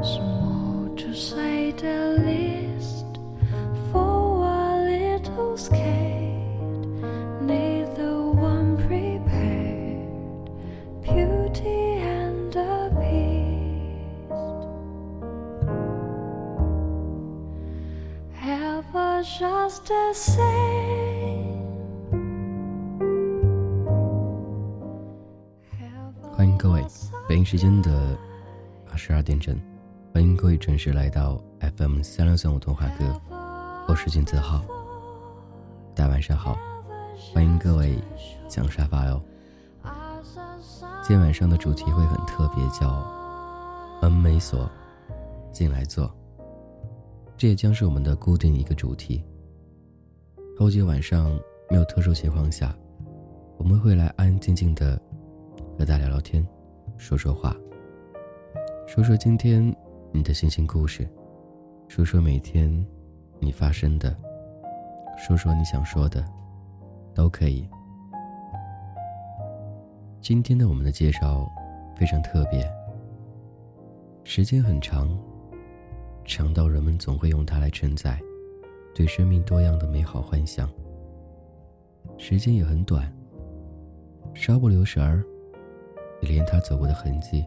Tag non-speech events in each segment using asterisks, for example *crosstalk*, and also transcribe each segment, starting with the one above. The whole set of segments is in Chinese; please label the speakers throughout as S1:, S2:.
S1: Small to say the least, for a little scared, neither one prepared, beauty and the beast. Ever just the same.
S2: 北京时间的二十二点整，欢迎各位准时来到 FM 三六三五童话歌，我是金子浩，大家晚上好，欢迎各位抢沙发哟。今天晚上的主题会很特别，叫“恩美所进来坐”，这也将是我们的固定一个主题。后几晚上没有特殊情况下，我们会来安安静静的。和大家聊聊天，说说话，说说今天你的心情故事，说说每天你发生的，说说你想说的，都可以。今天的我们的介绍非常特别，时间很长，长到人们总会用它来承载对生命多样的美好幻想。时间也很短，稍不留神儿。你连他走过的痕迹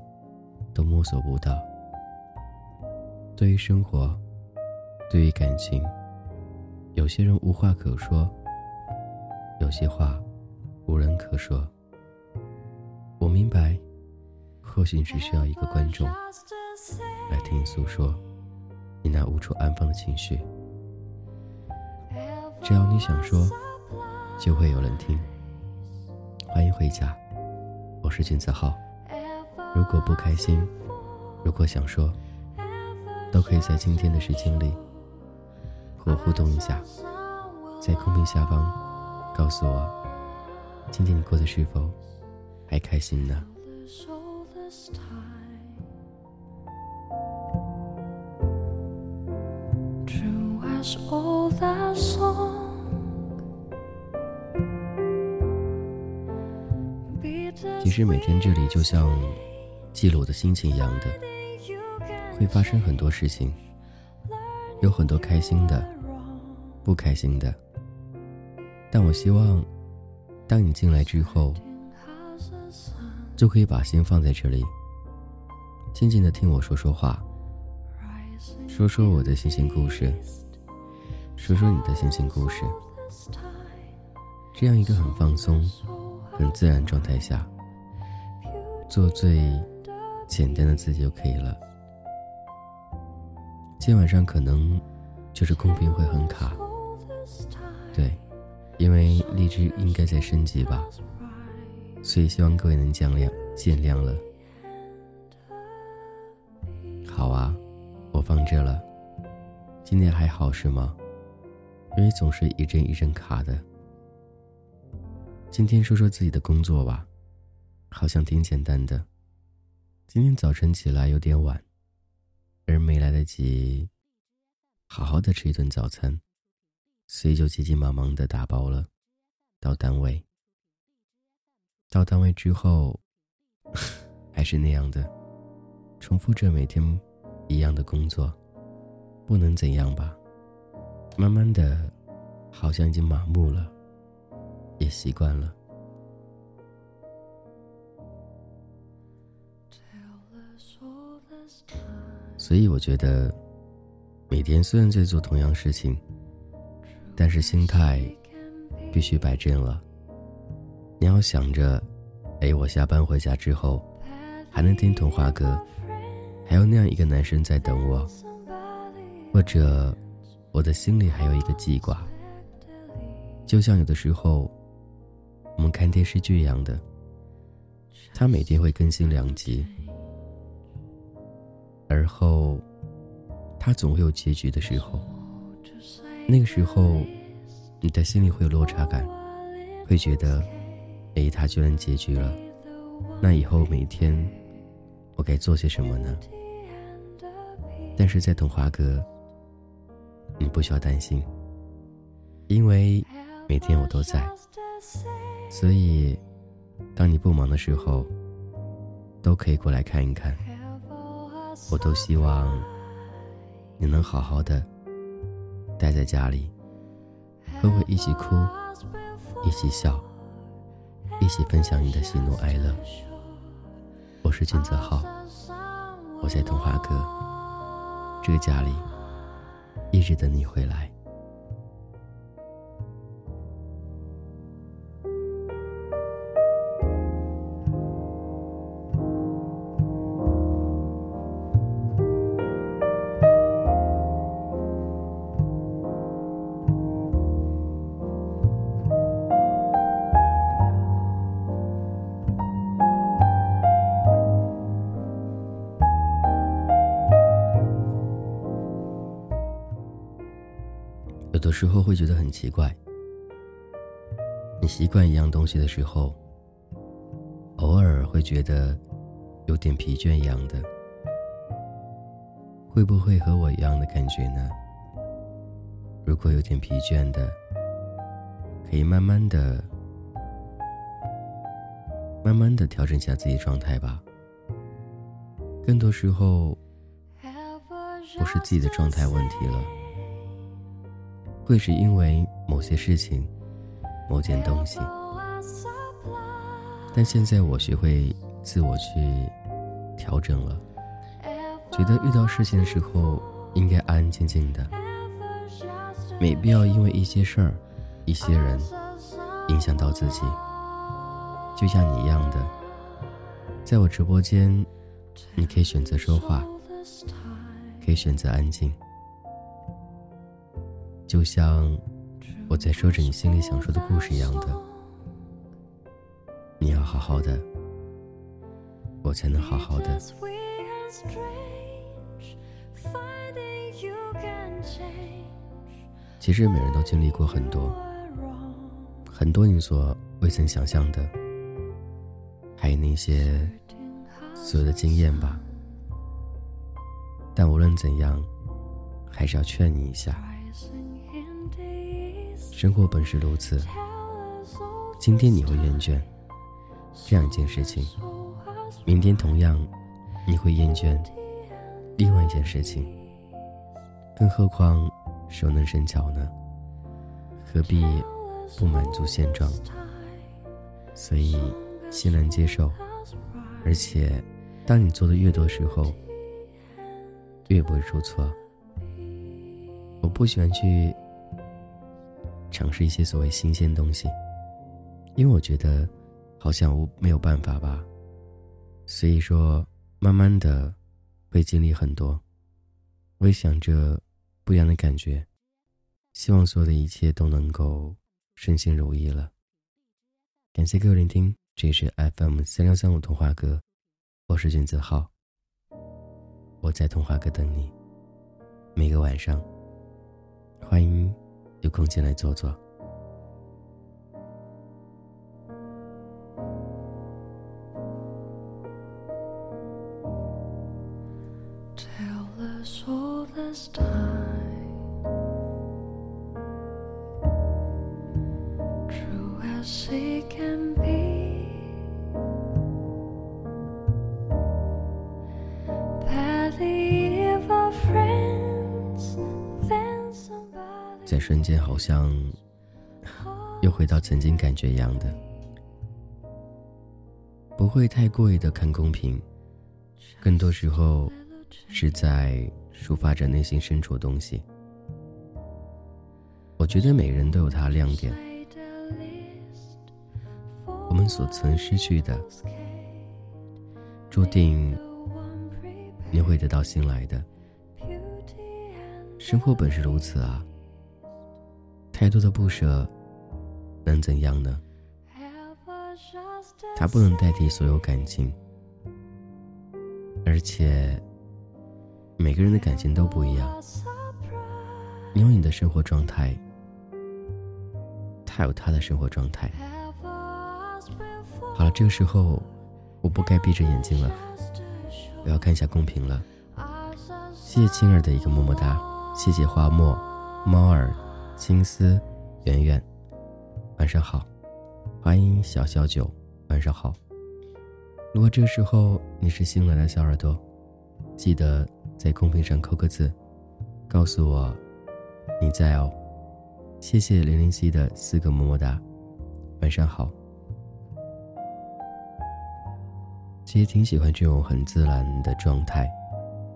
S2: 都摸索不到。对于生活，对于感情，有些人无话可说，有些话无人可说。我明白，或许只需要一个观众来听你诉说你那无处安放的情绪。只要你想说，就会有人听。欢迎回家。我是君子浩，如果不开心，如果想说，都可以在今天的时间里和我互动一下，在公屏下方告诉我，今天你过得是否还开心呢？其其实每天这里就像记录我的心情一样的，会发生很多事情，有很多开心的，不开心的。但我希望，当你进来之后，就可以把心放在这里，静静的听我说说话，说说我的心情故事，说说你的心情故事。这样一个很放松、很自然状态下。做最简单的自己就可以了。今晚上可能就是公屏会很卡，对，因为荔枝应该在升级吧，所以希望各位能见谅见谅了。好啊，我放这了。今天还好是吗？因为总是一阵一阵卡的。今天说说自己的工作吧。好像挺简单的。今天早晨起来有点晚，而没来得及好好的吃一顿早餐，所以就急急忙忙的打包了，到单位。到单位之后，*laughs* 还是那样的，重复着每天一样的工作，不能怎样吧？慢慢的，好像已经麻木了，也习惯了。所以我觉得，每天虽然在做同样事情，但是心态必须摆正了。你要想着，哎，我下班回家之后还能听童话歌，还有那样一个男生在等我，或者我的心里还有一个记挂。就像有的时候，我们看电视剧一样的，他每天会更新两集。而后，他总会有结局的时候。那个时候，你的心里会有落差感，会觉得，哎，他居然结局了，那以后每天我该做些什么呢？但是在童话阁，你不需要担心，因为每天我都在，所以当你不忙的时候，都可以过来看一看。我都希望你能好好的待在家里，和我一起哭，一起笑，一起分享你的喜怒哀乐。我是俊泽浩，我在童话哥这个家里，一直等你回来。的时候会觉得很奇怪，你习惯一样东西的时候，偶尔会觉得有点疲倦一样的，会不会和我一样的感觉呢？如果有点疲倦的，可以慢慢的、慢慢的调整一下自己状态吧。更多时候，不是自己的状态问题了。会是因为某些事情、某件东西，但现在我学会自我去调整了，觉得遇到事情的时候应该安安静静的，没必要因为一些事儿、一些人影响到自己。就像你一样的，在我直播间，你可以选择说话，可以选择安静。就像我在说着你心里想说的故事一样的，你要好好的，我才能好好的。其实每人都经历过很多，很多你所未曾想象的，还有那些所有的经验吧。但无论怎样，还是要劝你一下。生活本是如此，今天你会厌倦这样一件事情，明天同样你会厌倦另外一件事情。更何况熟能生巧呢？何必不满足现状？所以欣然接受，而且当你做的越多时候，越不会出错。我不喜欢去。尝试一些所谓新鲜东西，因为我觉得好像我没有办法吧，所以说慢慢的会经历很多，我也想着不一样的感觉，希望所有的一切都能够顺心如意了。感谢各位聆听，这里是 FM 三六三五童话阁，我是君子浩，我在童话阁等你，每个晚上，欢迎。有空进来坐坐。在瞬间，好像又回到曾经感觉一样的，不会太过于的看公平，更多时候是在抒发着内心深处的东西。我觉得每人都有他的亮点，我们所曾失去的，注定你会得到新来的。生活本是如此啊。太多的不舍，能怎样呢？它不能代替所有感情，而且每个人的感情都不一样。你有你的生活状态，他有他的生活状态。好了，这个时候我不该闭着眼睛了，我要看一下公屏了。谢谢青儿的一个么么哒，谢谢花墨猫儿。青丝，圆圆，晚上好，欢迎小小九，晚上好，如果这时候你是新来的小耳朵，记得在公屏上扣个字，告诉我你在哦。谢谢零零七的四个么么哒，晚上好。其实挺喜欢这种很自然的状态，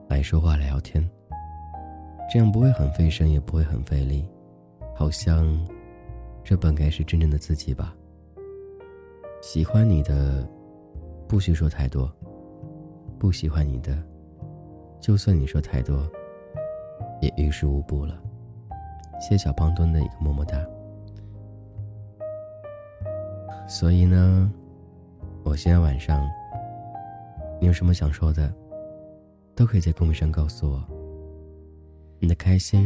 S2: 来说话聊天，这样不会很费神，也不会很费力，好像这本该是真正的自己吧。喜欢你的，不需说太多；不喜欢你的，就算你说太多，也于事无补了。谢小胖墩的一个么么哒。所以呢，我现在晚上，你有什么想说的，都可以在公屏上告诉我。你的开心，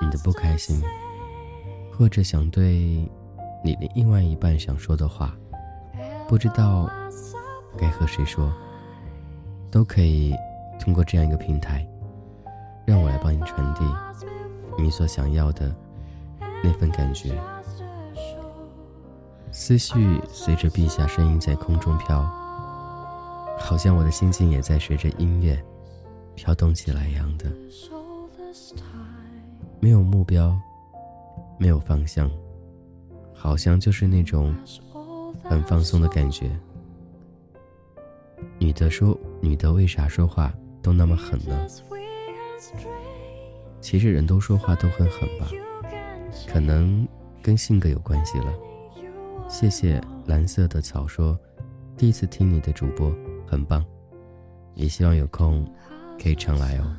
S2: 你的不开心，或者想对你的另外一半想说的话。不知道该和谁说，都可以通过这样一个平台，让我来帮你传递你所想要的那份感觉。思绪随着陛下声音在空中飘，好像我的心情也在随着音乐飘动起来一样的。没有目标，没有方向，好像就是那种。很放松的感觉。女的说：“女的为啥说话都那么狠呢？”其实人都说话都很狠吧，可能跟性格有关系了。谢谢蓝色的草说：“第一次听你的主播，很棒，也希望有空可以常来哦。”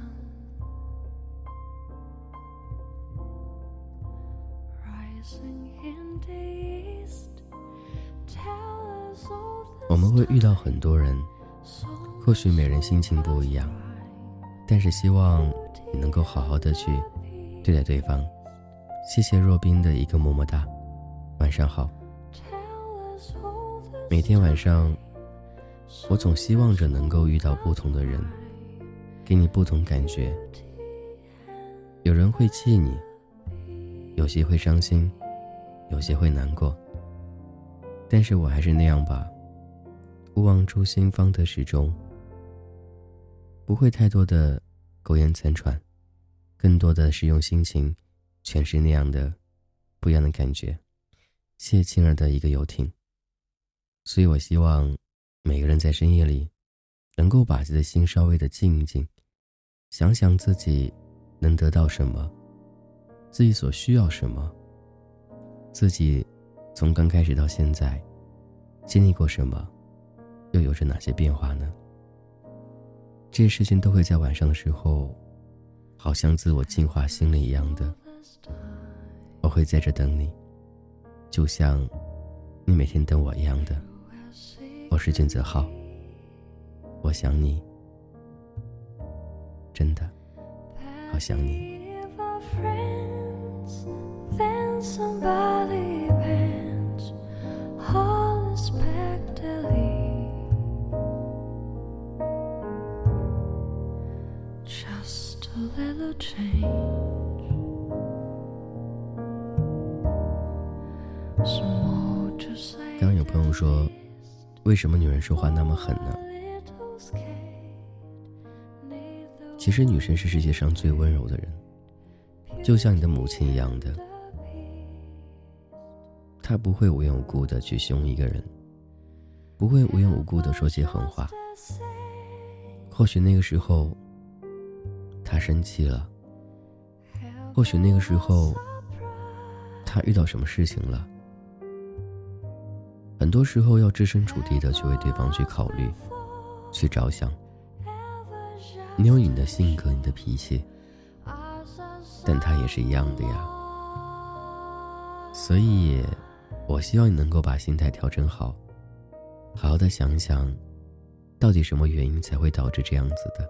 S2: 我们会遇到很多人，或许每人心情不一样，但是希望你能够好好的去对待对方。谢谢若冰的一个么么哒，晚上好。每天晚上，我总希望着能够遇到不同的人，给你不同感觉。有人会气你，有些会伤心，有些会难过，但是我还是那样吧。不忘初心，方得始终。不会太多的苟延残喘，更多的是用心情诠释那样的不一样的感觉。谢青儿的一个游艇。所以我希望每个人在深夜里，能够把自己的心稍微的静一静，想想自己能得到什么，自己所需要什么，自己从刚开始到现在经历过什么。又有着哪些变化呢？这些事情都会在晚上的时候，好像自我净化心灵一样的。我会在这等你，就像你每天等我一样的。我是俊泽浩，我想你，真的好想你。刚刚有朋友说，为什么女人说话那么狠呢？其实女生是世界上最温柔的人，就像你的母亲一样的，她不会无缘无故的去凶一个人，不会无缘无故的说些狠话。或许那个时候，她生气了。或许那个时候，他遇到什么事情了？很多时候要置身处地的去为对方去考虑，去着想。你有你的性格，你的脾气，但他也是一样的呀。所以，我希望你能够把心态调整好，好好的想想，到底什么原因才会导致这样子的？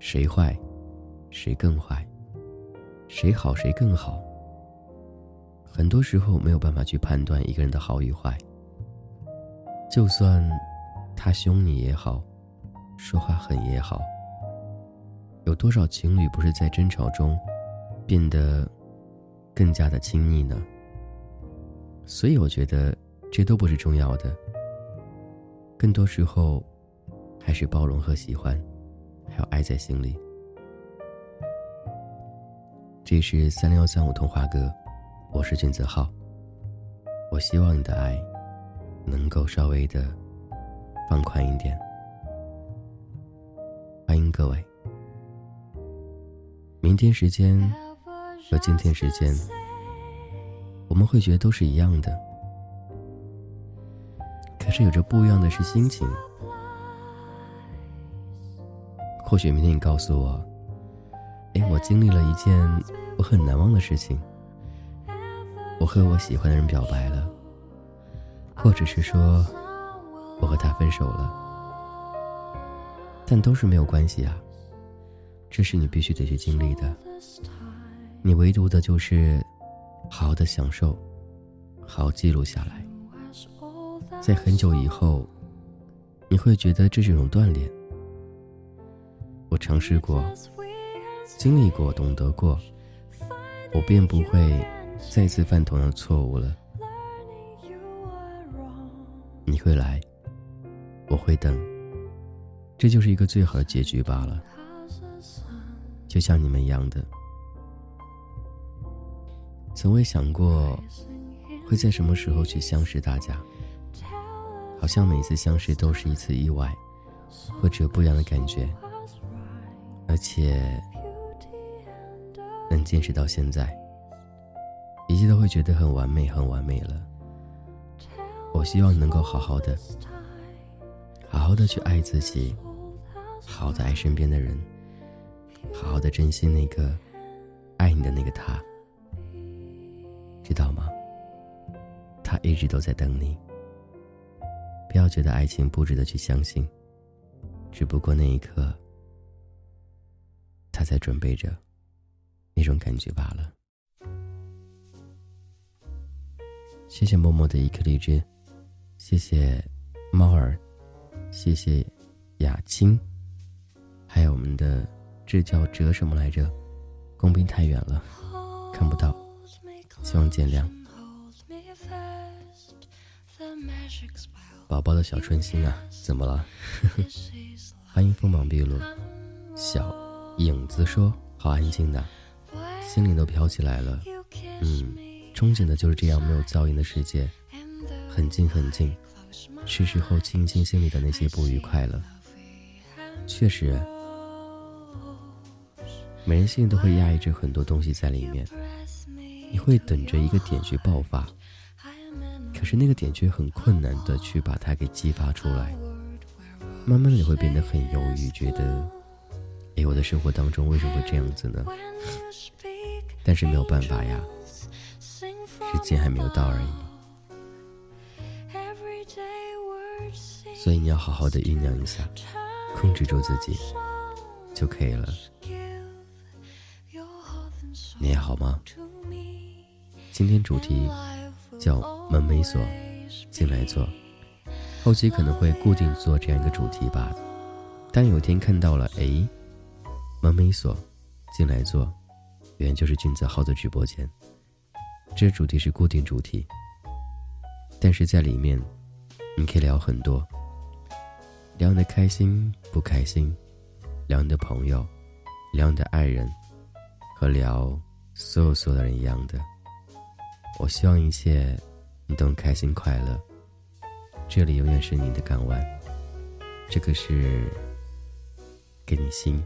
S2: 谁坏？谁更坏？谁好？谁更好？很多时候没有办法去判断一个人的好与坏。就算他凶你也好，说话狠也好，有多少情侣不是在争吵中变得更加的亲密呢？所以我觉得，这都不是重要的。更多时候，还是包容和喜欢，还有爱在心里。这是三零幺三五童话哥，我是俊泽浩。我希望你的爱，能够稍微的放宽一点。欢迎各位。明天时间和今天时间，我们会觉得都是一样的，可是有着不一样的是心情。或许明天你告诉我，哎，我经历了一件我很难忘的事情，我和我喜欢的人表白了，或者是说我和他分手了。但都是没有关系啊，这是你必须得去经历的。你唯独的就是好好的享受，好好记录下来。在很久以后，你会觉得这是一种锻炼。我尝试过，经历过，懂得过，我便不会再次犯同样的错误了。你会来，我会等。这就是一个最好的结局罢了，就像你们一样的，从未想过会在什么时候去相识大家，好像每次相识都是一次意外，或者不一样的感觉，而且能坚持到现在，一切都会觉得很完美，很完美了。我希望能够好好的，好好的去爱自己。好好的爱身边的人，好好的珍惜那个爱你的那个他，知道吗？他一直都在等你。不要觉得爱情不值得去相信，只不过那一刻，他在准备着那种感觉罢了。谢谢默默的一颗荔枝，谢谢猫儿，谢谢雅青。还有我们的，这叫折什么来着？公屏太远了，看不到，希望见谅。宝宝的小春心啊，怎么了？*laughs* 欢迎锋芒毕露。小影子说：“好安静的，心灵都飘起来了。”嗯，憧憬的就是这样没有噪音的世界，很静很静，是时候清清心里的那些不愉快了。确实。每人心里都会压抑着很多东西在里面，你会等着一个点去爆发，可是那个点却很困难的去把它给激发出来。慢慢的你会变得很犹豫，觉得，哎，我的生活当中为什么会这样子呢？但是没有办法呀，时间还没有到而已。所以你要好好的酝酿一下，控制住自己，就可以了。你还好吗？今天主题叫门没锁，进来坐。后期可能会固定做这样一个主题吧。但有一天看到了，哎，门没锁，进来坐，原就是君子号的直播间。这主题是固定主题，但是在里面你可以聊很多，聊你的开心不开心，聊你的朋友，聊你的爱人，和聊。所有所有的人一样的，我希望一切你都开心快乐。这里永远是你的港湾，这个是给你心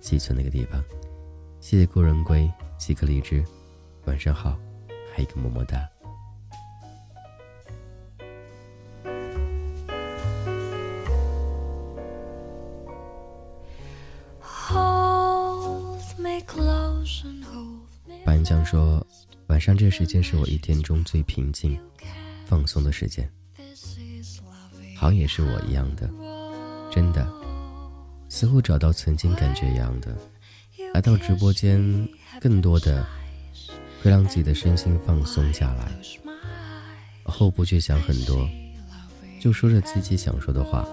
S2: 寄存那个地方。谢谢故人归，几颗荔枝，晚上好，还一个么么哒。江说：“晚上这个时间是我一天中最平静、放松的时间，好也是我一样的，真的，似乎找到曾经感觉一样的。来到直播间，更多的会让自己的身心放松下来，后不去想很多，就说着自己想说的话。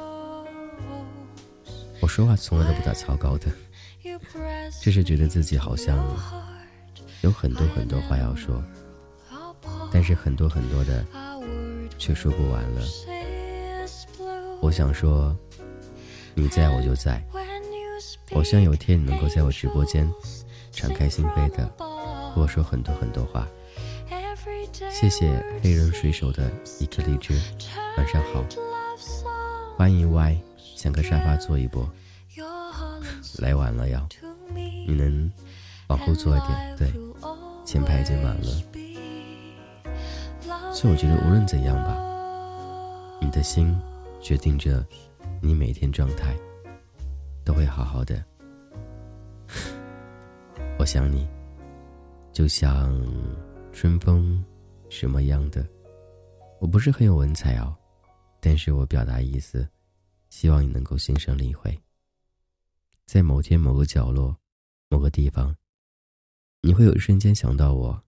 S2: 我说话从来都不打草稿的，就是觉得自己好像。”有很多很多话要说，但是很多很多的却说不完了。我想说，你在我就在。我希望有天你能够在我直播间，敞开心扉的和我说很多很多话。谢谢黑人水手的一颗荔枝，晚上好。欢迎 Y，想个沙发坐一波。来晚了要，你能往后坐一点？对，前排已经满了。所以我觉得无论怎样吧，你的心决定着你每天状态都会好好的。我想你，就像春风什么样的？我不是很有文采哦，但是我表达意思，希望你能够心生领会。在某天某个角落，某个地方，你会有一瞬间想到我，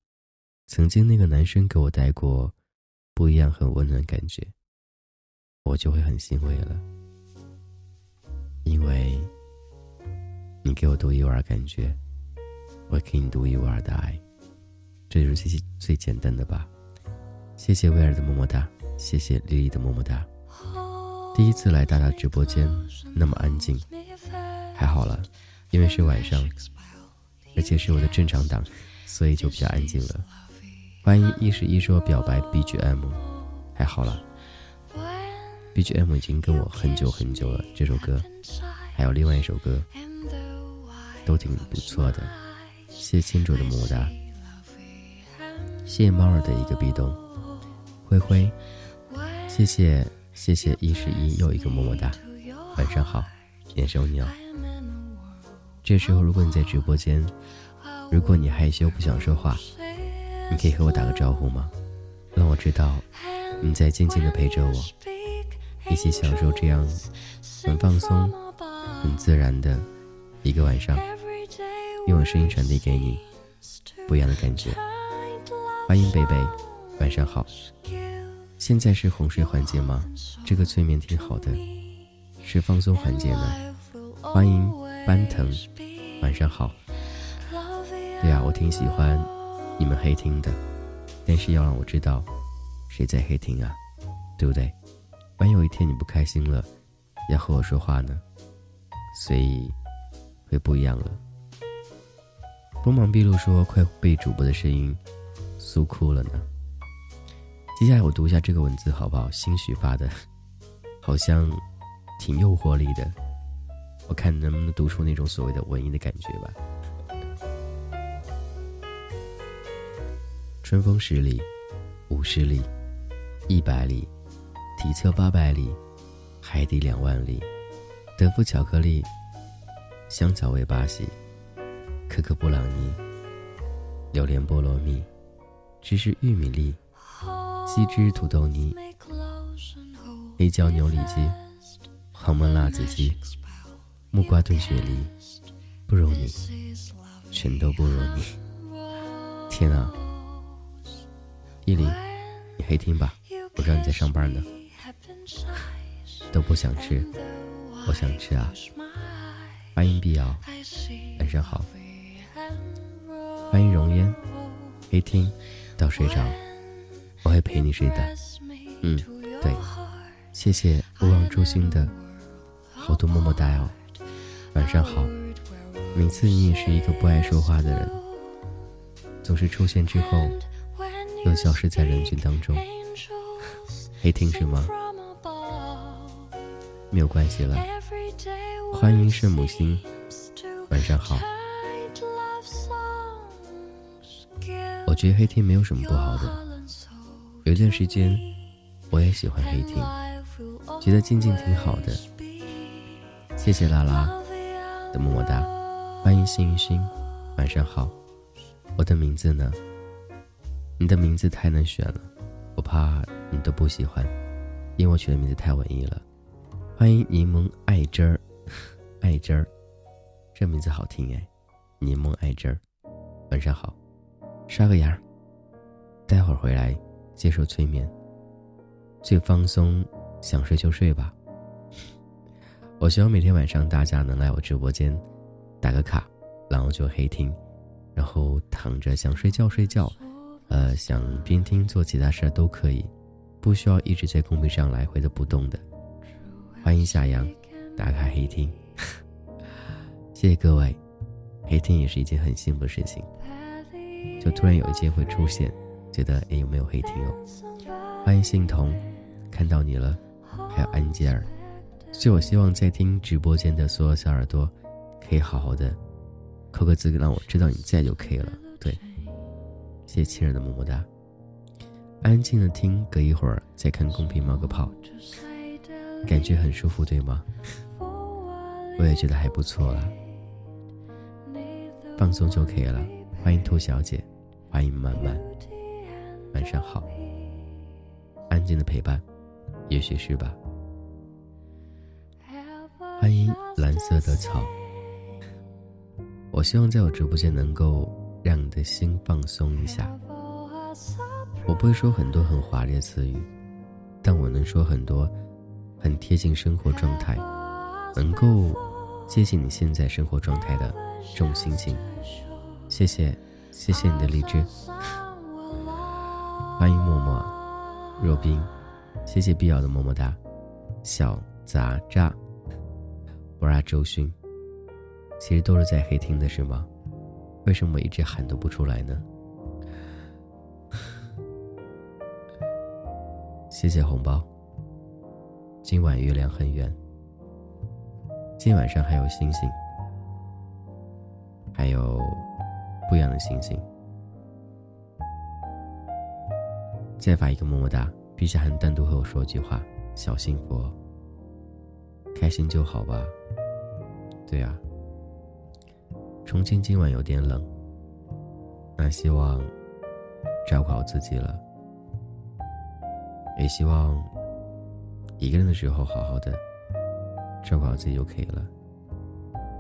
S2: 曾经那个男生给我带过。不一样，很温暖感觉，我就会很欣慰了，因为你给我独一无二感觉，我给你独一无二的爱，这就是最最简单的吧。谢谢威尔的么么哒，谢谢丽丽的么么哒。第一次来大大直播间，那么安静，还好了，因为是晚上，而且是我的正常档，所以就比较安静了。欢迎一十一说表白 BGM，还好了，BGM 已经跟我很久很久了。这首歌，还有另外一首歌，都挺不错的。谢谢清楚的么么哒，谢谢猫儿的一个壁咚，灰灰，谢谢谢谢一十一又一个么么哒，晚上好，眼收你哦。这时候如果你在直播间，如果你害羞不想说话。你可以和我打个招呼吗？让我知道你在静静的陪着我，一起享受这样很放松、很自然的一个晚上。用我声音传递给你不一样的感觉。欢迎贝贝，晚上好。现在是哄睡环节吗？这个催眠挺好的，是放松环节呢。欢迎班腾，晚上好。对啊，我挺喜欢。你们黑听的，但是要让我知道谁在黑听啊，对不对？万一有一天你不开心了，要和我说话呢，所以会不一样了。锋芒毕露说快被主播的声音诉哭了呢。接下来我读一下这个文字好不好？兴许发的，*laughs* 好像挺诱惑力的，我看能不能读出那种所谓的文艺的感觉吧。春风十里，五十里，一百里，体测八百里，海底两万里，德芙巧克力，香草味巴西，可可布朗尼，榴莲菠萝蜜，芝士玉米粒，西芝土豆泥，黑椒牛里脊，黄焖辣子鸡，木瓜炖雪梨，不如你，全都不如你，天啊！依林，你黑听吧，我知道你在上班呢。都不想吃，我想吃啊。欢迎碧瑶，晚上好。欢迎容烟，黑听到睡着，我会陪你睡的。嗯，对，谢谢不忘初心的好多么么哒哦。晚上好。每次你也是一个不爱说话的人，总是出现之后。又消失在人群当中，黑听是吗？没有关系了。欢迎圣母心，晚上好。我觉得黑天没有什么不好的。有一段时间，我也喜欢黑天，觉得静静挺好的。谢谢拉拉的么么哒。欢迎幸运星，晚上好。我的名字呢？你的名字太难选了，我怕你都不喜欢，因为我取的名字太文艺了。欢迎柠檬爱汁儿，*laughs* 爱汁儿，这名字好听哎，柠檬爱汁儿，晚上好，刷个牙，待会儿回来接受催眠，最放松，想睡就睡吧。*laughs* 我希望每天晚上大家能来我直播间打个卡，然后就黑听，然后躺着想睡觉睡觉。呃，想边听做其他事儿都可以，不需要一直在公屏上来回的不动的。欢迎夏阳，打开黑听，*laughs* 谢谢各位。黑听也是一件很幸福的事情，就突然有一天会出现，觉得哎有没有黑听哦？欢迎信彤，看到你了，还有安吉尔。所以我希望在听直播间的所有小耳朵，可以好好的扣个字，让我知道你在就可以了。对，谢谢亲人的么么哒。安静的听，隔一会儿再看公屏冒个泡，感觉很舒服，对吗？我也觉得还不错啦，放松就可以了。欢迎兔小姐，欢迎满满，晚上好。安静的陪伴，也许是吧。欢迎蓝色的草。我希望在我直播间能够让你的心放松一下。我不会说很多很华丽的词语，但我能说很多很贴近生活状态，能够接近你现在生活状态的这种心情。谢谢，谢谢你的荔枝。欢迎默默，若冰，谢谢必要的么么哒，小杂渣，布拉周勋，其实都是在黑听的是吗？为什么我一直喊都不出来呢？*laughs* 谢谢红包。今晚月亮很圆。今晚上还有星星，还有不一样的星星。再发一个么么哒，陛下还单独和我说句话，小幸福，开心就好吧。对啊，重庆今晚有点冷，那希望照顾好自己了。也希望一个人的时候好好的照顾好自己就可以了。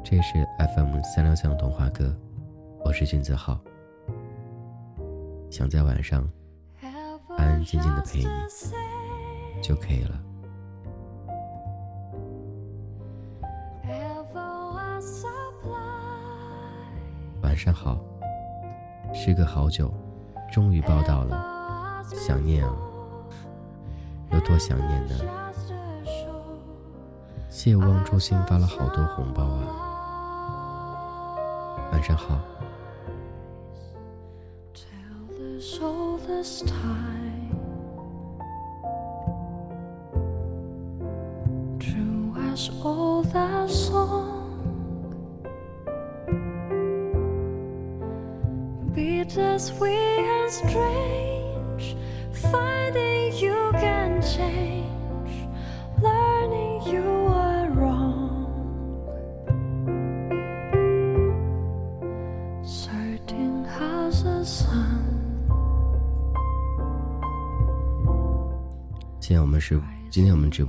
S2: 这是 FM 三六三童话歌，我是君子浩，想在晚上安安静静的陪你就可以了。晚上好，时隔好久，终于报道了，想念啊。有多想念呢？谢望初心发了好多红包啊！晚上好。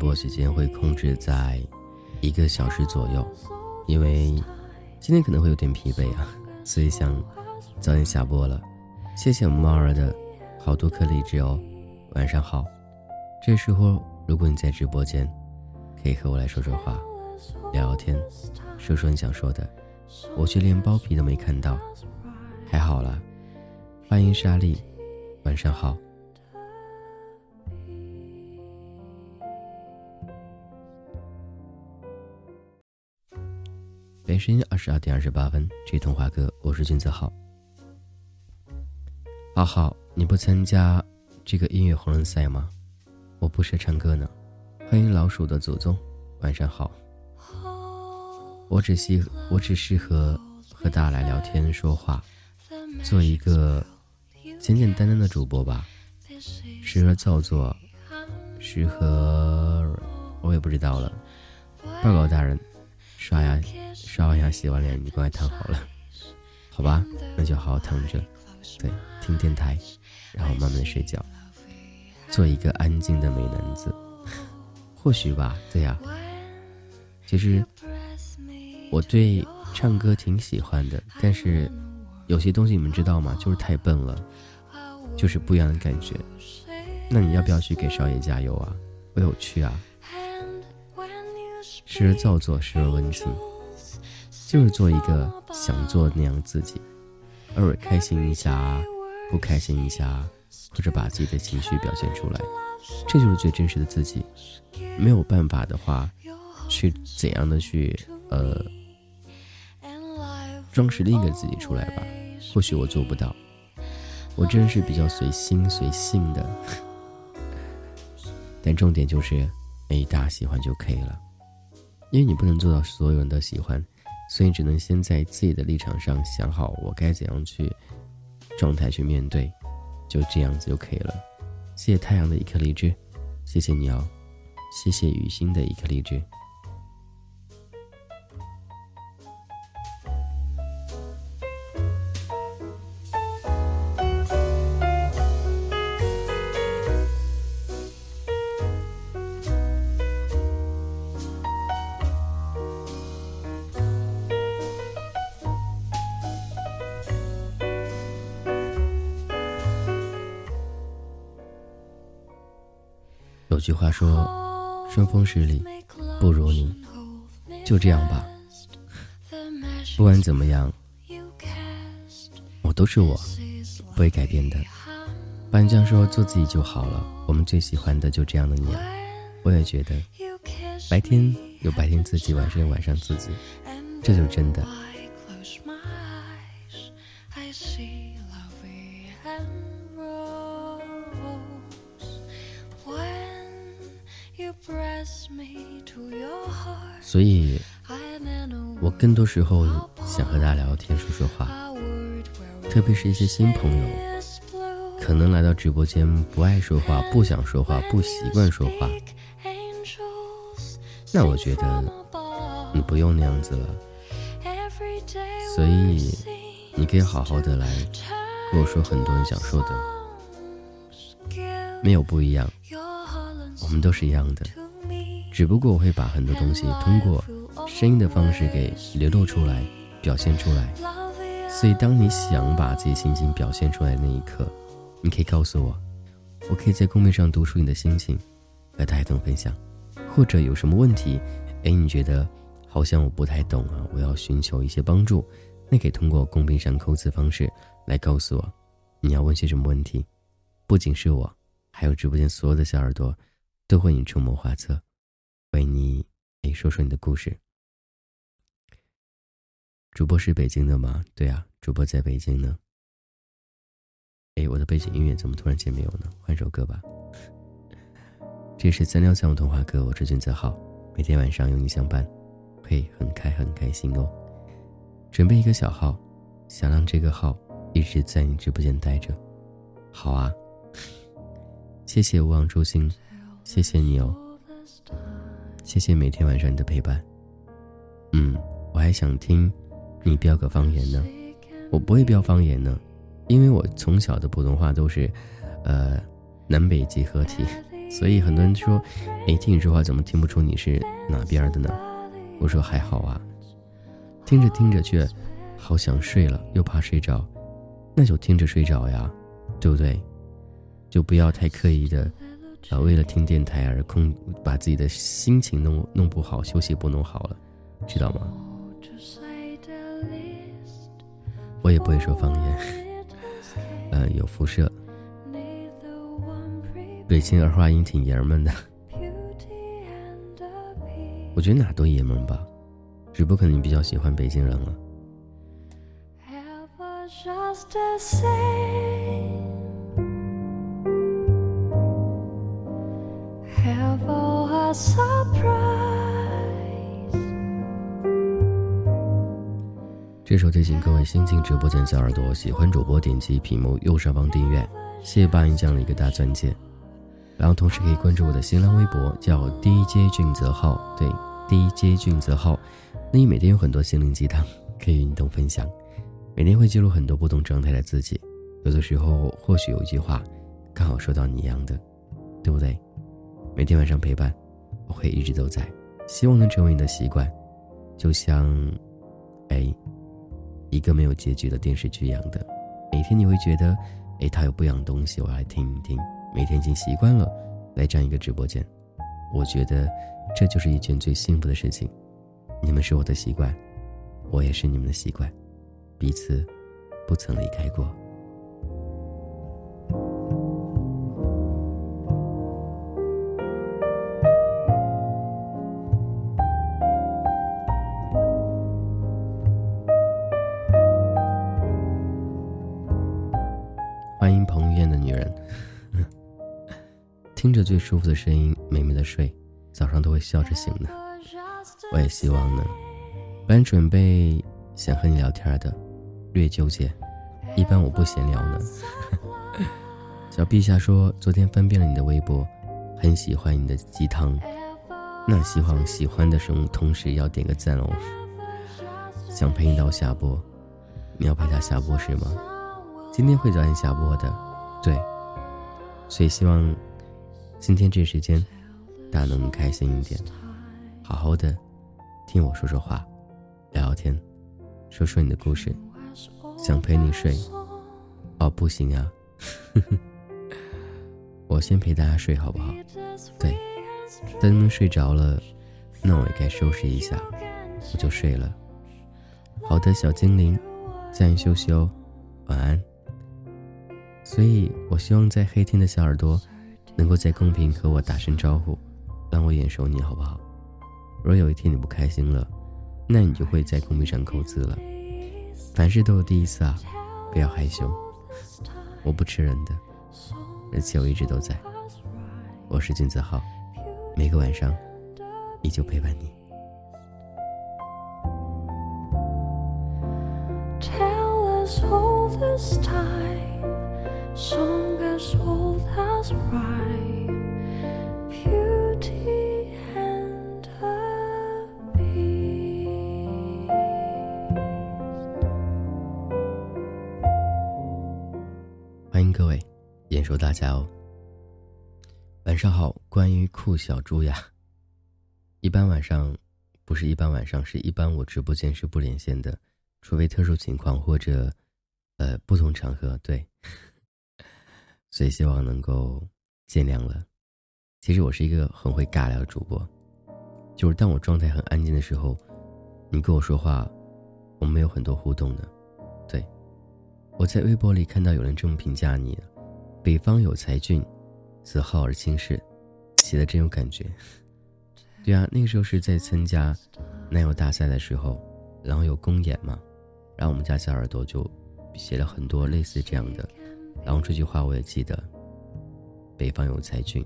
S2: 播时间会控制在一个小时左右，因为今天可能会有点疲惫啊，*laughs* 所以想早点下播了。谢谢我们猫儿的好多颗荔枝哦，晚上好。这时候如果你在直播间，可以和我来说说话，聊聊天，说说你想说的。我却连包皮都没看到，还好了。欢迎莎莉，晚上好。北京二十二点二十八分，这童话哥，我是君子浩。浩浩，你不参加这个音乐红人赛吗？我不是唱歌呢。欢迎老鼠的祖宗，晚上好。我只适我只适合和大家来聊天说话，做一个简简单单的主播吧。适合造作，适合我也不知道了。报告大人，刷牙。刷完牙、洗完脸，你过来躺好了，好吧？那就好好躺着，对，听电台，然后慢慢的睡觉，做一个安静的美男子。*laughs* 或许吧，对呀。其实我对唱歌挺喜欢的，但是有些东西你们知道吗？就是太笨了，就是不一样的感觉。那你要不要去给少爷加油啊？我有去啊，时而造作，时而温情。就是做一个想做那样自己，偶尔开心一下，不开心一下，或者把自己的情绪表现出来，这就是最真实的自己。没有办法的话，去怎样的去呃装饰另一个自己出来吧？或许我做不到，我真是比较随心随性的。*laughs* 但重点就是，哎，大喜欢就可以了，因为你不能做到所有人都喜欢，所以只能先在自己的立场上想好我该怎样去状态去面对，就这样子就可以了。谢谢太阳的一颗荔枝，谢谢你哦，谢谢雨欣的一颗荔枝。有句话说：“顺风十里不如你。”就这样吧。不管怎么样，我都是我，不会改变的。班江说：“做自己就好了。”我们最喜欢的就这样的你。我也觉得，白天有白天自己，晚上有晚上自己，这就是真的。所以，我更多时候想和大家聊天、说说话，特别是一些新朋友，可能来到直播间不爱说话、不想说话、不习惯说话，那我觉得你不用那样子了。所以，你可以好好的来跟我说很多你想说的，没有不一样。我们都是一样的，只不过我会把很多东西通过声音的方式给流露出来、表现出来。所以，当你想把自己心情表现出来那一刻，你可以告诉我，我可以在公屏上读出你的心情，和大家同分享。或者有什么问题，哎，你觉得好像我不太懂啊，我要寻求一些帮助，那可以通过公屏上扣字方式来告诉我，你要问些什么问题。不仅是我，还有直播间所有的小耳朵。都会你出谋划策，为你哎说说你的故事。主播是北京的吗？对啊，主播在北京呢。哎，我的背景音乐怎么突然间没有呢？换首歌吧。这是三六三五童话歌，我是君泽浩，每天晚上有你相伴，会很开很开心哦。准备一个小号，想让这个号一直在你直播间待着。好啊，谢谢无望初心。谢谢你哦，谢谢每天晚上你的陪伴。嗯，我还想听你标个方言呢。我不会标方言呢，因为我从小的普通话都是，呃，南北极合体，所以很多人说，哎，听你说话怎么听不出你是哪边的呢？我说还好啊，听着听着却好想睡了，又怕睡着，那就听着睡着呀，对不对？就不要太刻意的。啊，为了听电台而空，把自己的心情弄弄不好，休息不弄好了，知道吗？我也不会说方言，*laughs* 呃，有辐射。北京儿化音挺爷们的，我觉得哪都爷们吧，只不过可能你比较喜欢北京人了。Have a surprise 这首提醒各位新进直播间小耳朵，喜欢主播点击屏幕右上方订阅，谢谢八音酱的一个大钻戒，然后同时可以关注我的新浪微博，叫 DJ 俊泽浩，对，DJ 俊泽浩，那你每天有很多心灵鸡汤可以与你同分享，每天会记录很多不同状态的自己，有的时候或许有一句话刚好说到你一样的，对不对？每天晚上陪伴。我会一直都在，希望能成为你的习惯，就像，哎，一个没有结局的电视剧一样的。每天你会觉得，哎，它有不一样的东西，我来听一听。每天已经习惯了来这样一个直播间，我觉得这就是一件最幸福的事情。你们是我的习惯，我也是你们的习惯，彼此不曾离开过。听着最舒服的声音，美美的睡，早上都会笑着醒的。我也希望呢。本准备想和你聊天的，略纠结。一般我不闲聊呢。*laughs* 小陛下说，昨天翻遍了你的微博，很喜欢你的鸡汤。那希望喜欢的时候，同时要点个赞哦。想陪你到下播，你要陪他下播是吗？今天会早点下播的，对，所以希望今天这时间大家能开心一点，好好的听我说说话，聊聊天，说说你的故事，想陪你睡，哦不行啊，*laughs* 我先陪大家睡好不好？对，等你们睡着了，那我也该收拾一下，我就睡了。好的，小精灵，加休息哦，晚安。所以，我希望在黑天的小耳朵，能够在公屏和我打声招呼，让我眼熟你，好不好？如果有一天你不开心了，那你就会在公屏上扣字了。凡事都有第一次啊，不要害羞。我不吃人的，而且我一直都在。我是金子浩，每个晚上依旧陪伴你。
S1: Tell us all this time. so
S2: 欢迎各位，眼熟大家哦。晚上好，关于酷小猪呀，一般晚上不是一般晚上，是一般我直播间是不连线的，除非特殊情况或者呃不同场合，对。所以希望能够见谅了。其实我是一个很会尬聊的主播，就是当我状态很安静的时候，你跟我说话，我们没有很多互动的。对，我在微博里看到有人这么评价你：北方有才俊，子浩而轻视，写的真有感觉。*laughs* 对啊，那个时候是在参加男友大赛的时候，然后有公演嘛，然后我们家小耳朵就写了很多类似这样的。然后这句话我也记得。北方有才俊，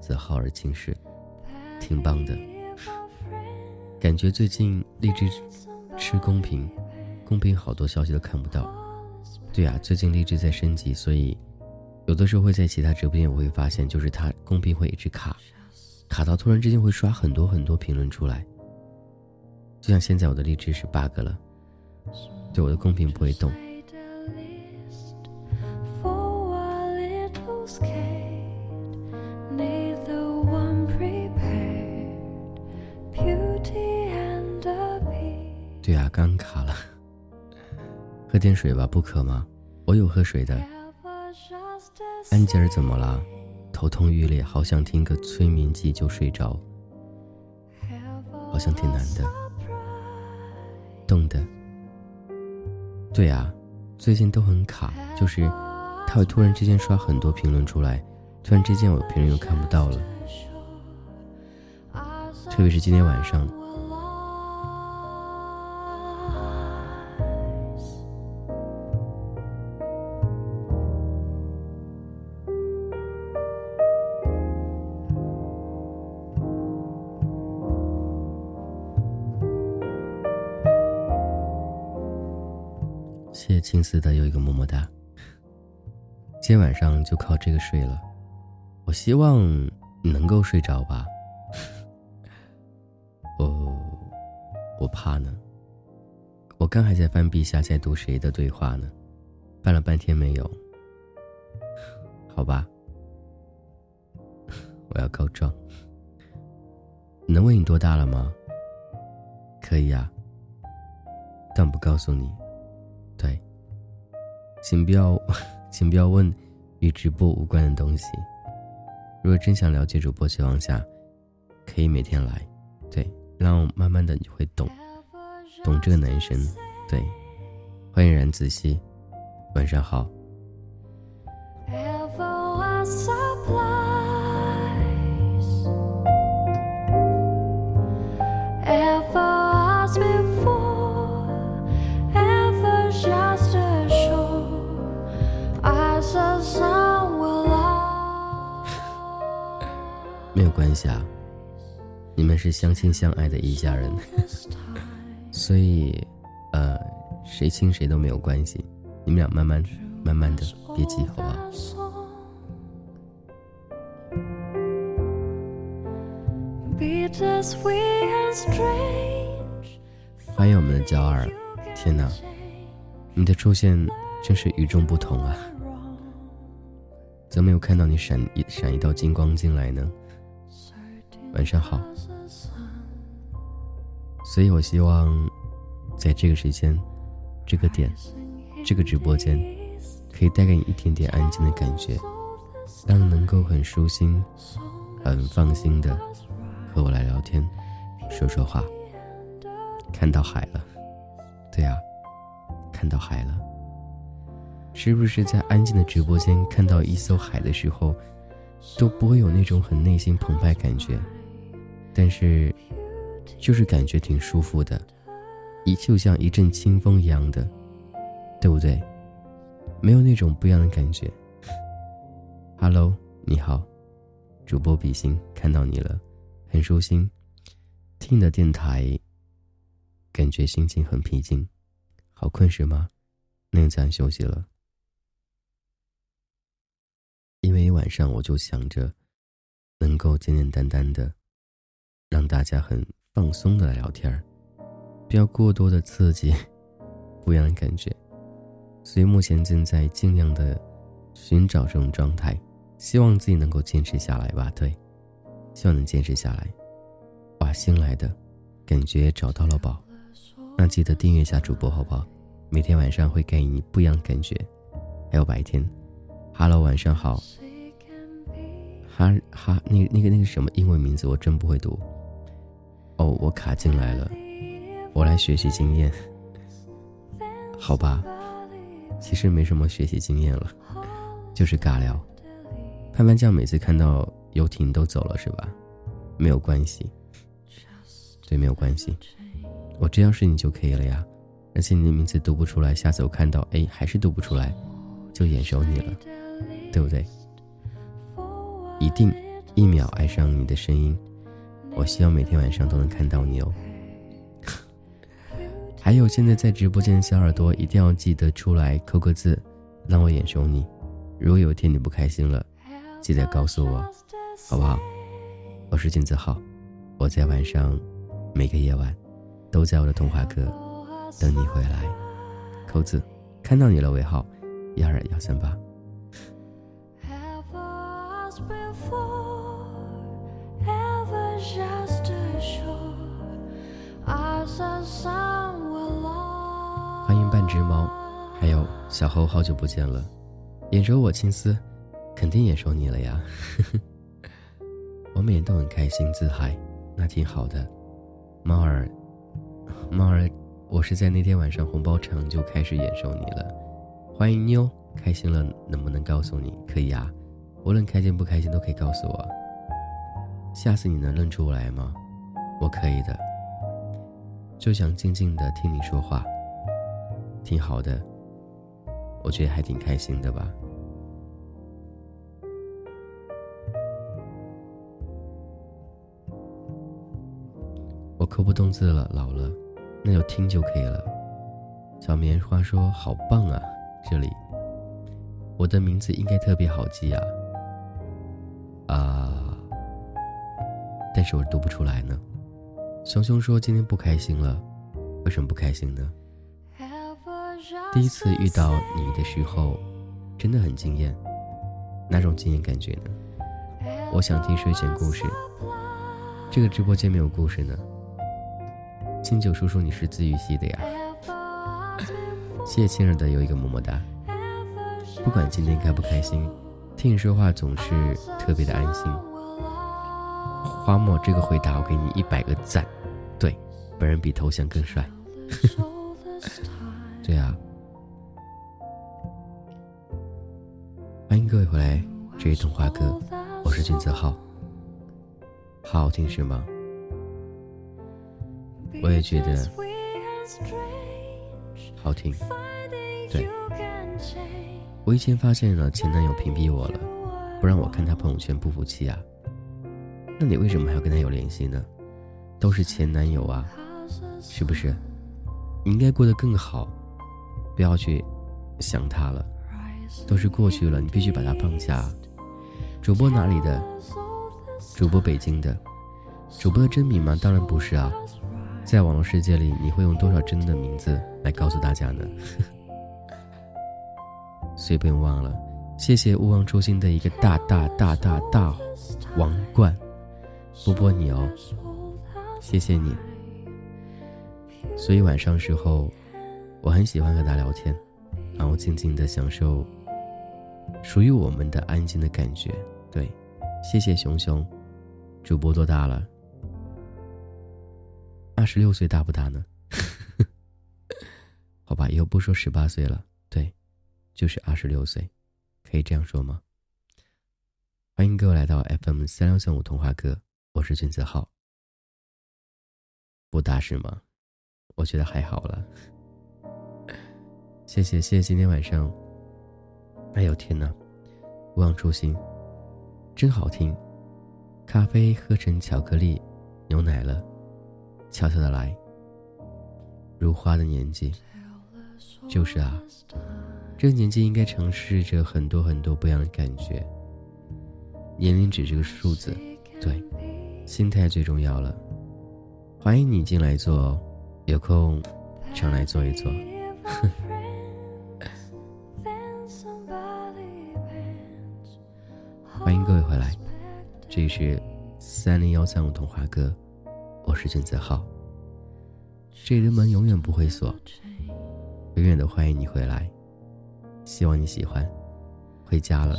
S2: 自浩而轻视，挺棒的。感觉最近荔枝吃公屏，公屏好多消息都看不到。对啊，最近荔枝在升级，所以有的时候会在其他直播间我会发现，就是它公屏会一直卡，卡到突然之间会刷很多很多评论出来。就像现在我的荔枝是 bug 了，对我的公屏不会动。喝点水吧，不渴吗？我有喝水的。安吉尔怎么了？头痛欲裂，好想听个催眠剂就睡着，好像挺难的。冻的。对啊，最近都很卡，就是他会突然之间刷很多评论出来，突然之间我评论又看不到了，特别是今天晚上。丝的又一个么么哒。今晚上就靠这个睡了，我希望你能够睡着吧。我我怕呢。我刚还在翻陛下在读谁的对话呢，翻了半天没有。好吧，我要告状。能问你多大了吗？可以呀，但不告诉你。对，请不要，请不要问与直播无关的东西。如果真想了解主播情况下，可以每天来。对，然后慢慢的你就会懂，懂这个男生。对，欢迎冉子熙，晚上好。关系啊，你们是相亲相爱的一家人，*laughs* 所以，呃，谁亲谁都没有关系，你们俩慢慢慢慢的，别急，好不好？欢迎我们的娇儿，天哪，你的出现真是与众不同啊！怎么没有看到你闪一闪一道金光进来呢？晚上好。所以我希望，在这个时间、这个点、这个直播间，可以带给你一点点安静的感觉，让能够很舒心、很放心的和我来聊天、说说话。看到海了，对啊，看到海了。是不是在安静的直播间看到一艘海的时候，都不会有那种很内心澎湃感觉？但是，就是感觉挺舒服的，一就像一阵清风一样的，对不对？没有那种不一样的感觉。Hello，你好，主播比心，看到你了，很舒心，听的电台，感觉心情很平静，好困是吗？那咱休息了。因为晚上我就想着，能够简简单单的，让大家很放松的来聊天儿，不要过多的刺激，不一样的感觉。所以目前正在尽量的寻找这种状态，希望自己能够坚持下来吧。对，希望能坚持下来。哇，新来的，感觉找到了宝，那记得订阅一下主播好不好？每天晚上会给你不一样的感觉，还有白天。Hello，晚上好。哈哈，那那个那个什么英文名字我真不会读。哦，我卡进来了，我来学习经验。好吧，其实没什么学习经验了，就是尬聊。潘潘酱每次看到游艇都走了是吧？没有关系，对，没有关系，我知道是你就可以了呀。而且你的名字读不出来，下次我看到哎还是读不出来，就眼熟你了。对不对？一定一秒爱上你的声音，我希望每天晚上都能看到你哦。*laughs* 还有现在在直播间的小耳朵，一定要记得出来扣个字，让我眼熟你。如果有一天你不开心了，记得告诉我，好不好？我是金子浩，我在晚上每个夜晚都在我的童话阁等你回来。扣字，看到你了，尾号幺二幺三八。欢迎半只猫，还有小猴，好久不见了。眼熟我青丝，肯定眼熟你了呀。*laughs* 我每天都很开心自嗨，那挺好的。猫儿，猫儿，我是在那天晚上红包场就开始眼熟你了。欢迎妞，开心了能不能告诉你？可以啊。无论开心不开心都可以告诉我。下次你能认出我来吗？我可以的。就想静静的听你说话，挺好的。我觉得还挺开心的吧。我抠不动字了，老了，那就听就可以了。小棉花说：“好棒啊，这里，我的名字应该特别好记啊。”啊但是我读不出来呢。熊熊说今天不开心了，为什么不开心呢？第一次遇到你的时候，真的很惊艳，哪种惊艳感觉呢？我想听睡前故事。这个直播间没有故事呢。清酒叔叔，你是自愈系的呀？谢谢亲人的有一个么么哒。不管今天开不开心，听你说话总是特别的安心。花墨，这个回答我给你一百个赞。对，本人比头像更帅。*laughs* 对啊，欢迎各位回来，这是童话哥，我是俊泽浩。好好听是吗？我也觉得好听。对，我以前发现了前男友屏蔽我了，不让我看他朋友圈，不服气啊。那你为什么还要跟他有联系呢？都是前男友啊，是不是？你应该过得更好，不要去想他了，都是过去了，你必须把他放下。主播哪里的？主播北京的。主播的真名吗？当然不是啊，在网络世界里，你会用多少真的名字来告诉大家呢？所以不用忘了，谢谢勿忘初心的一个大大大大大王冠，波波你哦，谢谢你。所以晚上时候，我很喜欢和他聊天，然后静静的享受属于我们的安静的感觉。对，谢谢熊熊，主播多大了？二十六岁大不大呢？*laughs* 好吧，以后不说十八岁了，对，就是二十六岁，可以这样说吗？欢迎各位来到 FM 三六三五童话哥，我是君子浩。不大是吗？我觉得还好了。谢谢谢谢，今天晚上，哎呦天哪，勿忘初心，真好听，咖啡喝成巧克力牛奶了。悄悄的来，如花的年纪，就是啊，这个年纪应该尝试着很多很多不一样的感觉。年龄只是个数字，对，心态最重要了。欢迎你进来坐，有空常来坐一坐。*laughs* 欢迎各位回来，这里是三零幺三五童话哥。我是君子浩，这里的门永远不会锁，永远都欢迎你回来。希望你喜欢。回家了，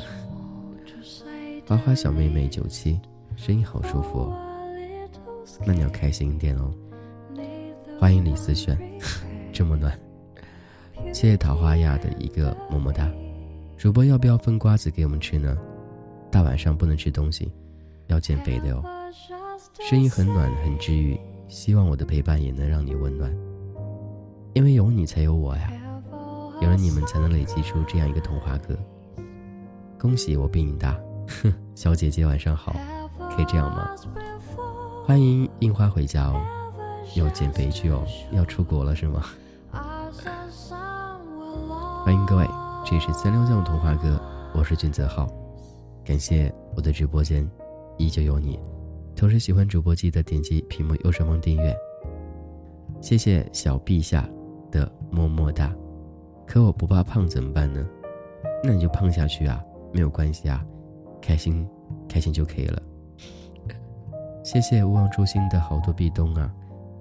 S2: 花花小妹妹九七，声音好舒服哦。那你要开心一点哦。欢迎李思璇，这么暖。谢谢桃花亚的一个么么哒。主播要不要分瓜子给我们吃呢？大晚上不能吃东西，要减肥的哦。声音很暖，很治愈。希望我的陪伴也能让你温暖，因为有你才有我呀，有了你们才能累积出这样一个童话哥。恭喜我比你大，哼小姐姐晚上好，可以这样吗？欢迎樱花回家哦，要减肥去哦，要出国了是吗？*laughs* 欢迎各位，这是三六酱童话哥，我是俊泽浩，感谢我的直播间依旧有你。同时喜欢主播记得点击屏幕右上方订阅。谢谢小陛下的么么哒。可我不怕胖怎么办呢？那你就胖下去啊，没有关系啊，开心开心就可以了。谢谢勿忘初心的好多壁咚啊，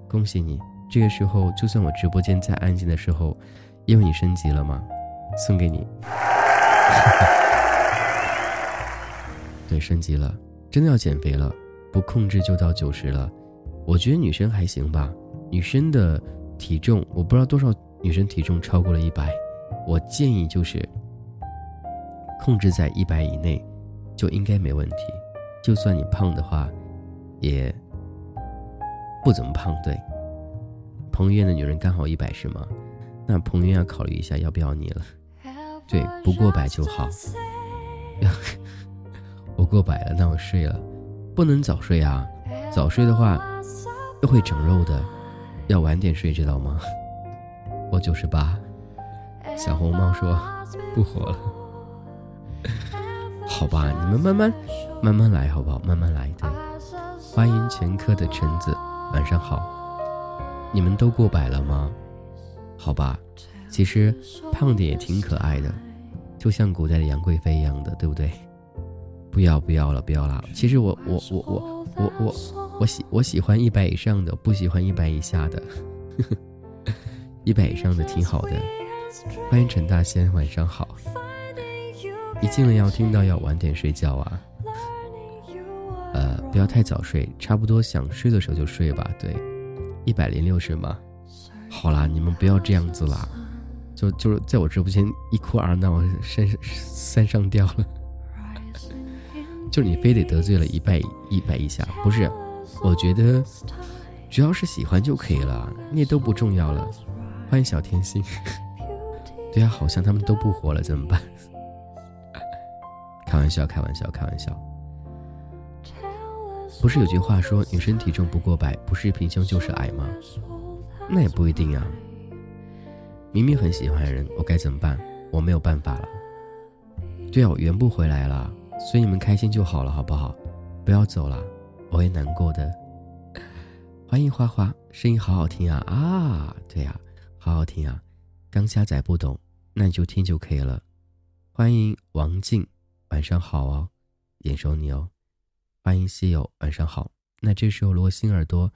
S2: 恭喜你！这个时候就算我直播间再安静的时候，因为你升级了嘛，送给你。*laughs* 对，升级了，真的要减肥了。不控制就到九十了，我觉得女生还行吧。女生的体重，我不知道多少女生体重超过了一百，我建议就是控制在一百以内，就应该没问题。就算你胖的话，也不怎么胖。对，彭于晏的女人刚好一百是吗？那彭于晏要考虑一下要不要你了。对，不过百就好。*laughs* 我过百了，那我睡了。不能早睡啊，早睡的话又会长肉的，要晚点睡，知道吗？我九十八，小红帽说不活了，*laughs* 好吧，你们慢慢慢慢来，好不好？慢慢来，对。欢迎前科的橙子，晚上好，你们都过百了吗？好吧，其实胖点也挺可爱的，就像古代的杨贵妃一样的，对不对？不要不要了，不要了。其实我我我我我我我喜我喜欢一百以上的，不喜欢一百以下的。一百以上的挺好的。欢迎陈大仙，晚上好。一进来要听到要晚点睡觉啊。呃，不要太早睡，差不多想睡的时候就睡吧。对，一百零六是吗？好啦，你们不要这样子啦。就就是在我直播间一哭二闹，山山上吊了。*laughs* 就是你非得得罪了一百一百以下，不是？我觉得只要是喜欢就可以了，那都不重要了。欢迎小甜心。*laughs* 对啊，好像他们都不活了，怎么办？*laughs* 开玩笑，开玩笑，开玩笑。不是有句话说女生体重不过百，不是平胸就是矮吗？那也不一定啊。明明很喜欢人，我该怎么办？我没有办法了。对啊，我圆不回来了，所以你们开心就好了，好不好？不要走了，我会难过的。欢迎花花，声音好好听啊啊！对呀，好好听啊。刚下载不懂，那你就听就可以了。欢迎王静，晚上好哦，眼熟你哦。欢迎西友，晚上好。那这时候如果新耳朵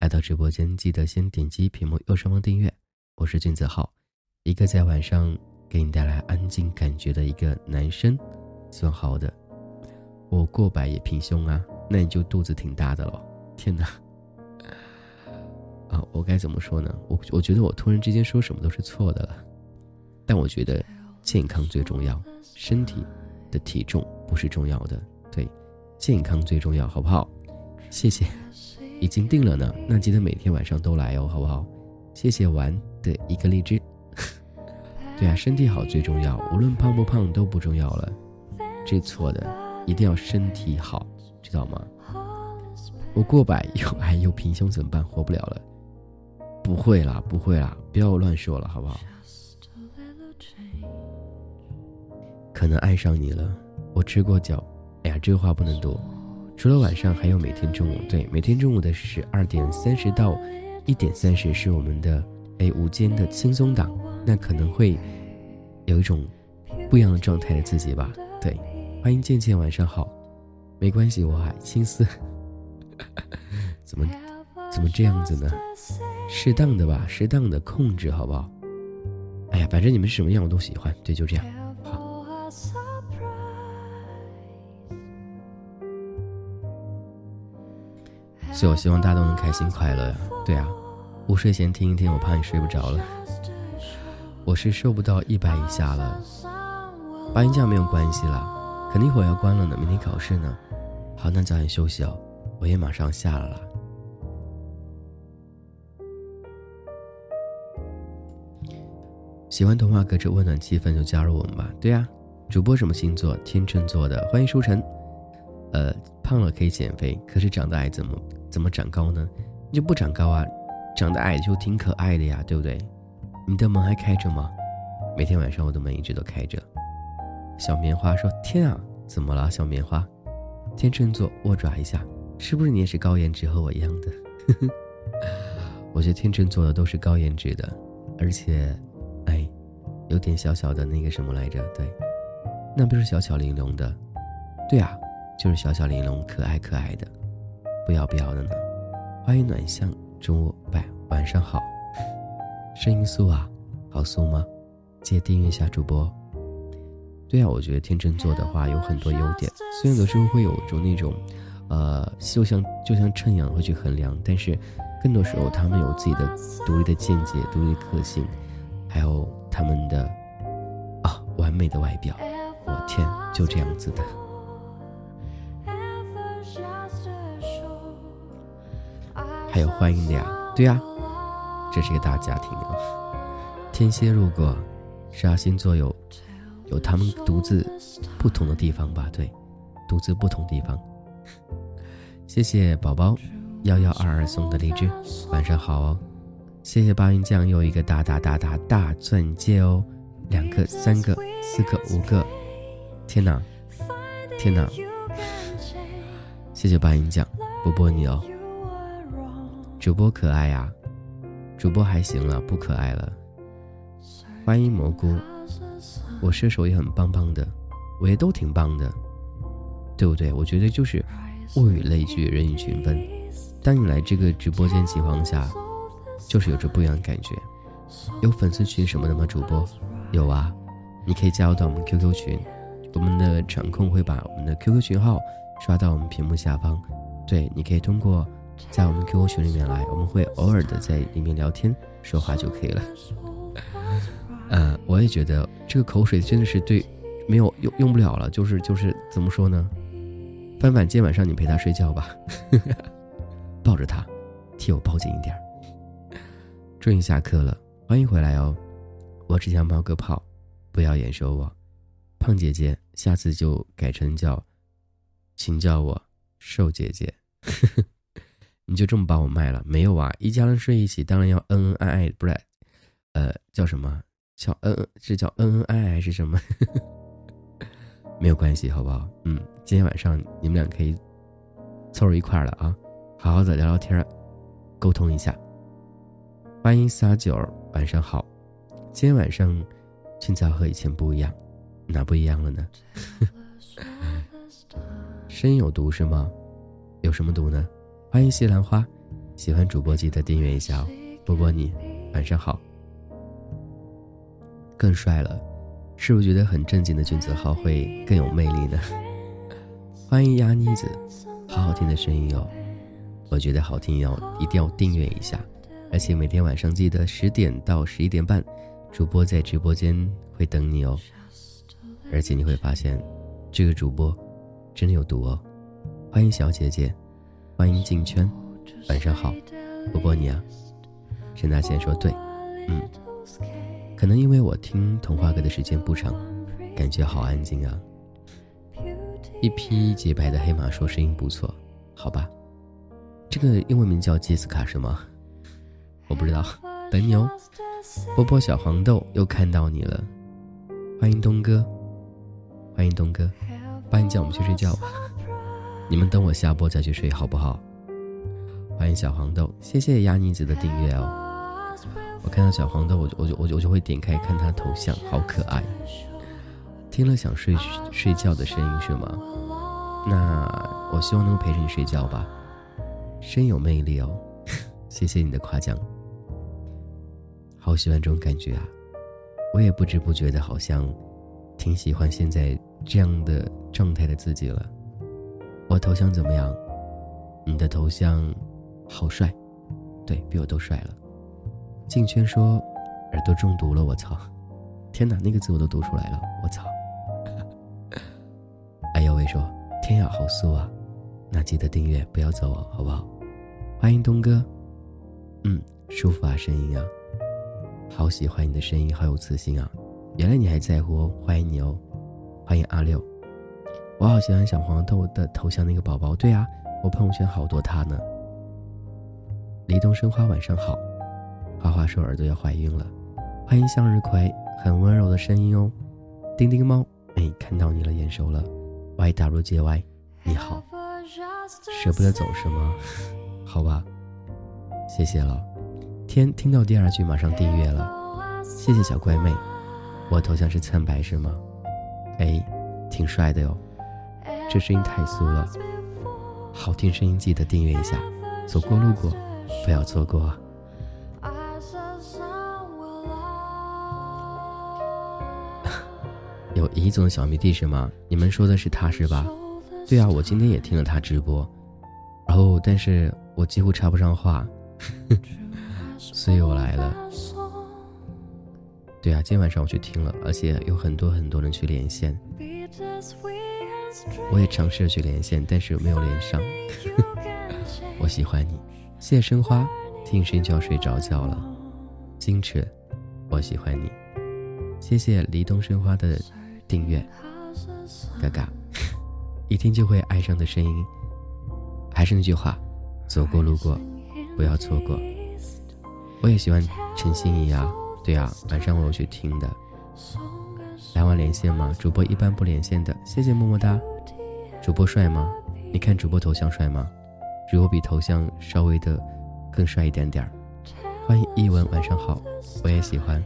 S2: 来到直播间，记得先点击屏幕右上方订阅。我是君子浩，一个在晚上给你带来安静感觉的一个男生，希望好的。我过百也平胸啊，那你就肚子挺大的了。天哪！啊，我该怎么说呢？我我觉得我突然之间说什么都是错的了，但我觉得健康最重要，身体的体重不是重要的，对，健康最重要，好不好？谢谢，已经定了呢，那记得每天晚上都来哦，好不好？谢谢玩的一个荔枝，对啊，身体好最重要，无论胖不胖都不重要了，这错的，一定要身体好，知道吗？我过百又矮又平胸怎么办？活不了了。不会啦，不会啦，不要乱说了，好不好？可能爱上你了，我吃过脚。哎呀，这话不能读。除了晚上，还有每天中午。对，每天中午的十二点三十到一点三十是我们的哎午间的轻松档，那可能会有一种不一样的状态的自己吧。对，欢迎渐渐，晚上好。没关系，我还青丝。怎么怎么这样子呢？适当的吧，适当的控制，好不好？哎呀，反正你们什么样我都喜欢，对，就这样。好。所以我希望大家都能开心快乐呀。对啊，午睡前听一听，我怕你睡不着了。我是瘦不到一百以下了，八音酱没有关系了，肯定会要关了呢，明天考试呢。好，那早点休息哦，我也马上下了啦。喜欢童话隔着温暖气氛，就加入我们吧。对呀，主播什么星座？天秤座的，欢迎书晨。呃，胖了可以减肥，可是长得矮怎么怎么长高呢？你就不长高啊？长得矮就挺可爱的呀，对不对？你的门还开着吗？每天晚上我的门一直都开着。小棉花说：“天啊，怎么了？小棉花，天秤座，握爪一下，是不是你也是高颜值和我一样的？*laughs* 我觉得天秤座的都是高颜值的，而且。”哎，有点小小的那个什么来着？对，那不是小巧玲珑的，对啊，就是小巧玲珑、可爱可爱的，不要不要的呢。欢迎暖香，中午拜，晚上好，声音酥啊，好酥吗？记得订阅一下主播。对啊，我觉得天秤座的话有很多优点，虽然有时候会有种那种，呃，就像就像秤一样会去衡量，但是更多时候他们有自己的独立的见解、独立的个性。还有他们的啊，完美的外表，我天，就这样子的。还有欢迎的呀，对呀，这是一个大家庭啊。天蝎如果，十二星座有有他们独自不同的地方吧？对，独自不同地方。谢谢宝宝幺幺二二送的荔枝，晚上好哦。谢谢八云酱又一个大大大大大钻戒哦，两个、三个、四个、五个，天哪，天哪！谢谢八云酱，波波你哦。主播可爱呀，主播还行了，不可爱了。欢迎蘑菇，我射手也很棒棒的，我也都挺棒的，对不对？我觉得就是物以类聚，人以群分。当你来这个直播间情况下。就是有着不一样的感觉，有粉丝群什么的吗？主播有啊，你可以加入到我们 QQ 群，我们的场控会把我们的 QQ 群号刷到我们屏幕下方。对，你可以通过在我们 QQ 群里面来，我们会偶尔的在里面聊天说话就可以了。呃，我也觉得这个口水真的是对，没有用用不了了，就是就是怎么说呢？帆帆，今晚上你陪他睡觉吧，*laughs* 抱着他，替我抱紧一点。终于下课了，欢迎回来哦！我只想冒个泡，不要眼熟我，胖姐姐，下次就改成叫，请叫我瘦姐姐。*laughs* 你就这么把我卖了？没有啊，一家人睡一起，当然要恩恩爱爱，不是？呃，叫什么？叫恩恩？是叫恩恩爱爱还是什么？*laughs* 没有关系，好不好？嗯，今天晚上你们俩可以凑一块了啊，好好的聊聊天，沟通一下。欢迎撒九，晚上好。今天晚上青草和以前不一样，哪不一样了呢？*laughs* 声音有毒是吗？有什么毒呢？欢迎西兰花，喜欢主播记得订阅一下哦。波波你晚上好。更帅了，是不是觉得很正经的君子号会更有魅力呢？*laughs* 欢迎鸭妮子，好好听的声音哦，我觉得好听要一定要订阅一下，而且每天晚上记得十点到十一点半，主播在直播间会等你哦。而且你会发现，这个主播真的有毒哦。欢迎小姐姐。欢迎进圈，晚上好，波波你啊，陈大仙说对，嗯，可能因为我听童话歌的时间不长，感觉好安静啊。一匹洁白的黑马说声音不错，好吧，这个英文名叫杰斯卡是吗？我不知道，等你哦。波波小黄豆又看到你了，欢迎东哥，欢迎东哥，欢迎叫我们去睡觉吧。你们等我下播再去睡好不好？欢迎小黄豆，谢谢鸭妮子的订阅哦。我看到小黄豆，我就我就我就我就会点开看他头像，好可爱。听了想睡睡觉的声音是吗？那我希望能够陪着你睡觉吧。深有魅力哦，*laughs* 谢谢你的夸奖。好喜欢这种感觉啊！我也不知不觉的好像挺喜欢现在这样的状态的自己了。我头像怎么样？你的头像好帅，对比我都帅了。静圈说耳朵中毒了，我操！天哪，那个字我都读出来了，我操！哎呦喂，说天呀，好酥啊！那记得订阅，不要走哦，好不好？欢迎东哥，嗯，舒服啊，声音啊，好喜欢你的声音，好有磁性啊！原来你还在乎哦，欢迎你哦，欢迎阿六。我好喜欢小黄豆的头像那个宝宝，对啊，我朋友圈好多他呢。李东生花晚上好，花花说耳朵要怀孕了，欢迎向日葵，很温柔的声音哦。丁丁猫，哎，看到你了，眼熟了。Y W J Y，你好，舍不得走是吗？好吧，谢谢了。天，听到第二句马上订阅了，谢谢小乖妹。我头像是灿白是吗？哎，挺帅的哟。这声音太酥了，好听声音记得订阅一下，走过路过不要错过。有乙总的小迷弟是吗？你们说的是他是吧？对啊，我今天也听了他直播，然后但是我几乎插不上话，*laughs* 所以我来了。对啊，今天晚上我去听了，而且有很多很多人去连线。我也尝试着去连线，但是没有连上。*laughs* 我喜欢你，谢谢生花，听声音就要睡着觉了。矜持，我喜欢你，谢谢离东生花的订阅。嘎嘎，一听就会爱上的声音。还是那句话，走过路过，不要错过。我也喜欢陈心怡啊，对啊，晚上我有去听的。来玩连线吗？主播一般不连线的，谢谢么么哒。主播帅吗？你看主播头像帅吗？主播比头像稍微的更帅一点点。欢迎一文，晚上好，我也喜欢，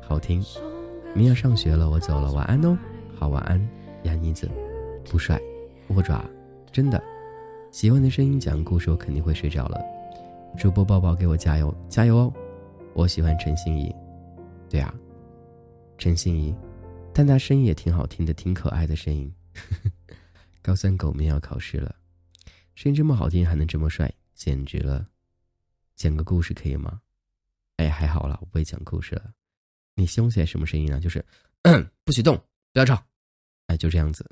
S2: 好听。明要上学了，我走了，晚安哦。好，晚安，亚妮子。不帅，握爪，真的。喜欢的声音讲故事，我肯定会睡着了。主播抱抱，给我加油，加油哦。我喜欢陈心怡，对啊，陈心怡。但他声音也挺好听的，挺可爱的声音。*laughs* 高三狗面要考试了，声音这么好听，还能这么帅，简直了！讲个故事可以吗？哎，还好了，我不会讲故事了。你凶起来什么声音啊？就是不许动，不要吵。哎，就这样子。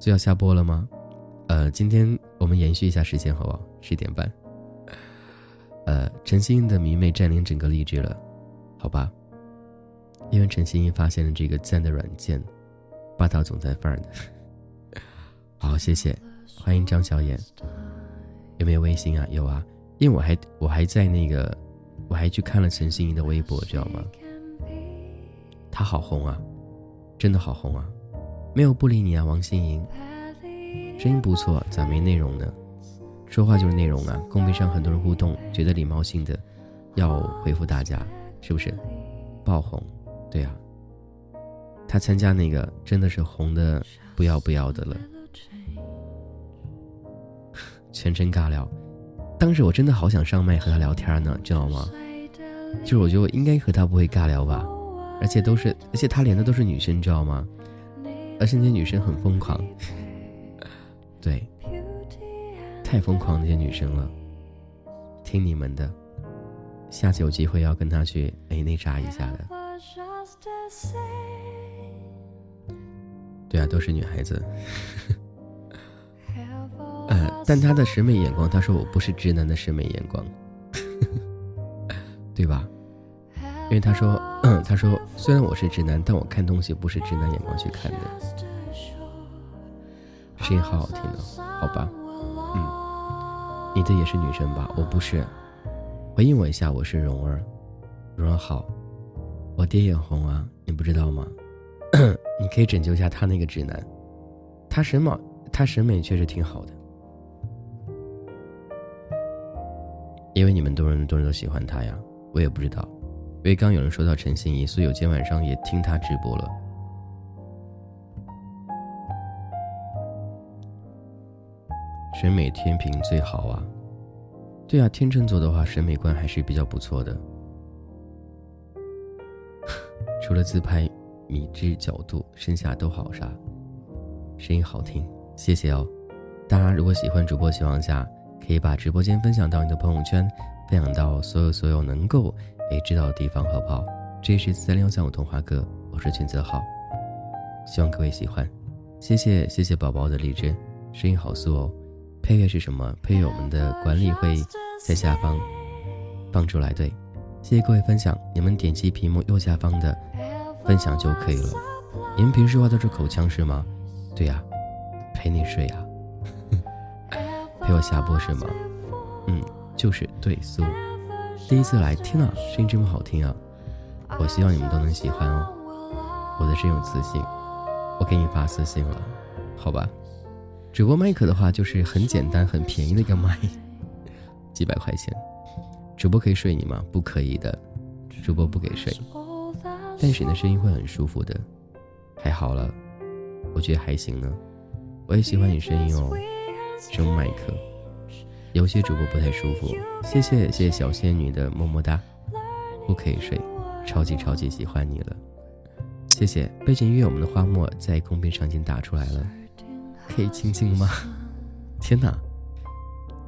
S2: 就要下播了吗？呃，今天我们延续一下时间，好不好？十点半。呃，陈心的迷妹占领整个励志了，好吧？因为陈欣怡发现了这个赞的软件，霸道总裁范儿的。*laughs* 好，谢谢，欢迎张小眼。有没有微信啊？有啊，因为我还我还在那个，我还去看了陈心怡的微博，知道吗？他好红啊，真的好红啊！没有不理你啊，王心莹，声音不错，咋没内容呢？说话就是内容啊！公屏上很多人互动，觉得礼貌性的要回复大家，是不是？爆红，对啊。他参加那个真的是红的不要不要的了，全程尬聊。当时我真的好想上麦和他聊天呢，知道吗？就是我觉得我应该和他不会尬聊吧，而且都是，而且他连的都是女生，知道吗？而且那些女生很疯狂，*laughs* 对，太疯狂那些女生了。听你们的，下次有机会要跟他去哎那啥一下的。对啊，都是女孩子。*laughs* 呃，但他的审美眼光，他说我不是直男的审美眼光，*laughs* 对吧？因为他说，他说虽然我是直男，但我看东西不是直男眼光去看的。声音好好听的，好吧？嗯，你的也是女生吧？我不是。回应我一下，我是蓉儿。蓉儿好，我爹眼红啊，你不知道吗？*coughs* 你可以拯救一下他那个直男，他审美他审美确实挺好的，因为你们多人多人都喜欢他呀，我也不知道，因为刚有人说到陈心怡，所以有今天晚上也听她直播了。审美天平最好啊，对啊，天秤座的话审美观还是比较不错的，*laughs* 除了自拍。米之角度，剩下都好啥，声音好听，谢谢哦。大家如果喜欢主播情况下，可以把直播间分享到你的朋友圈，分享到所有所有能够诶知道的地方，好不好？这是三零幺三五童话哥，我是群泽浩，希望各位喜欢，谢谢谢谢宝宝的荔枝，声音好酥哦。配乐是什么？配乐我们的管理会在下方放出来，对，谢谢各位分享，你们点击屏幕右下方的。分享就可以了。你们平时话都是口腔是吗？对呀，陪你睡呀，*laughs* 陪我下播是吗？嗯，就是对苏。第一次来，天呐，声音这么好听啊！我希望你们都能喜欢哦。我的声有磁性，我给你发私信了，好吧？主播麦克的话就是很简单、很便宜的一个麦，*laughs* 几百块钱。主播可以睡你吗？不可以的，主播不给睡。但是你的声音会很舒服的，还好了，我觉得还行呢。我也喜欢你声音哦，声麦克。有些主播不太舒服，谢谢谢谢小仙女的么么哒。不可以睡，超级超级喜欢你了，谢谢。背景音乐我们的花墨在公屏上已经打出来了，可以亲亲吗？*laughs* 天哪，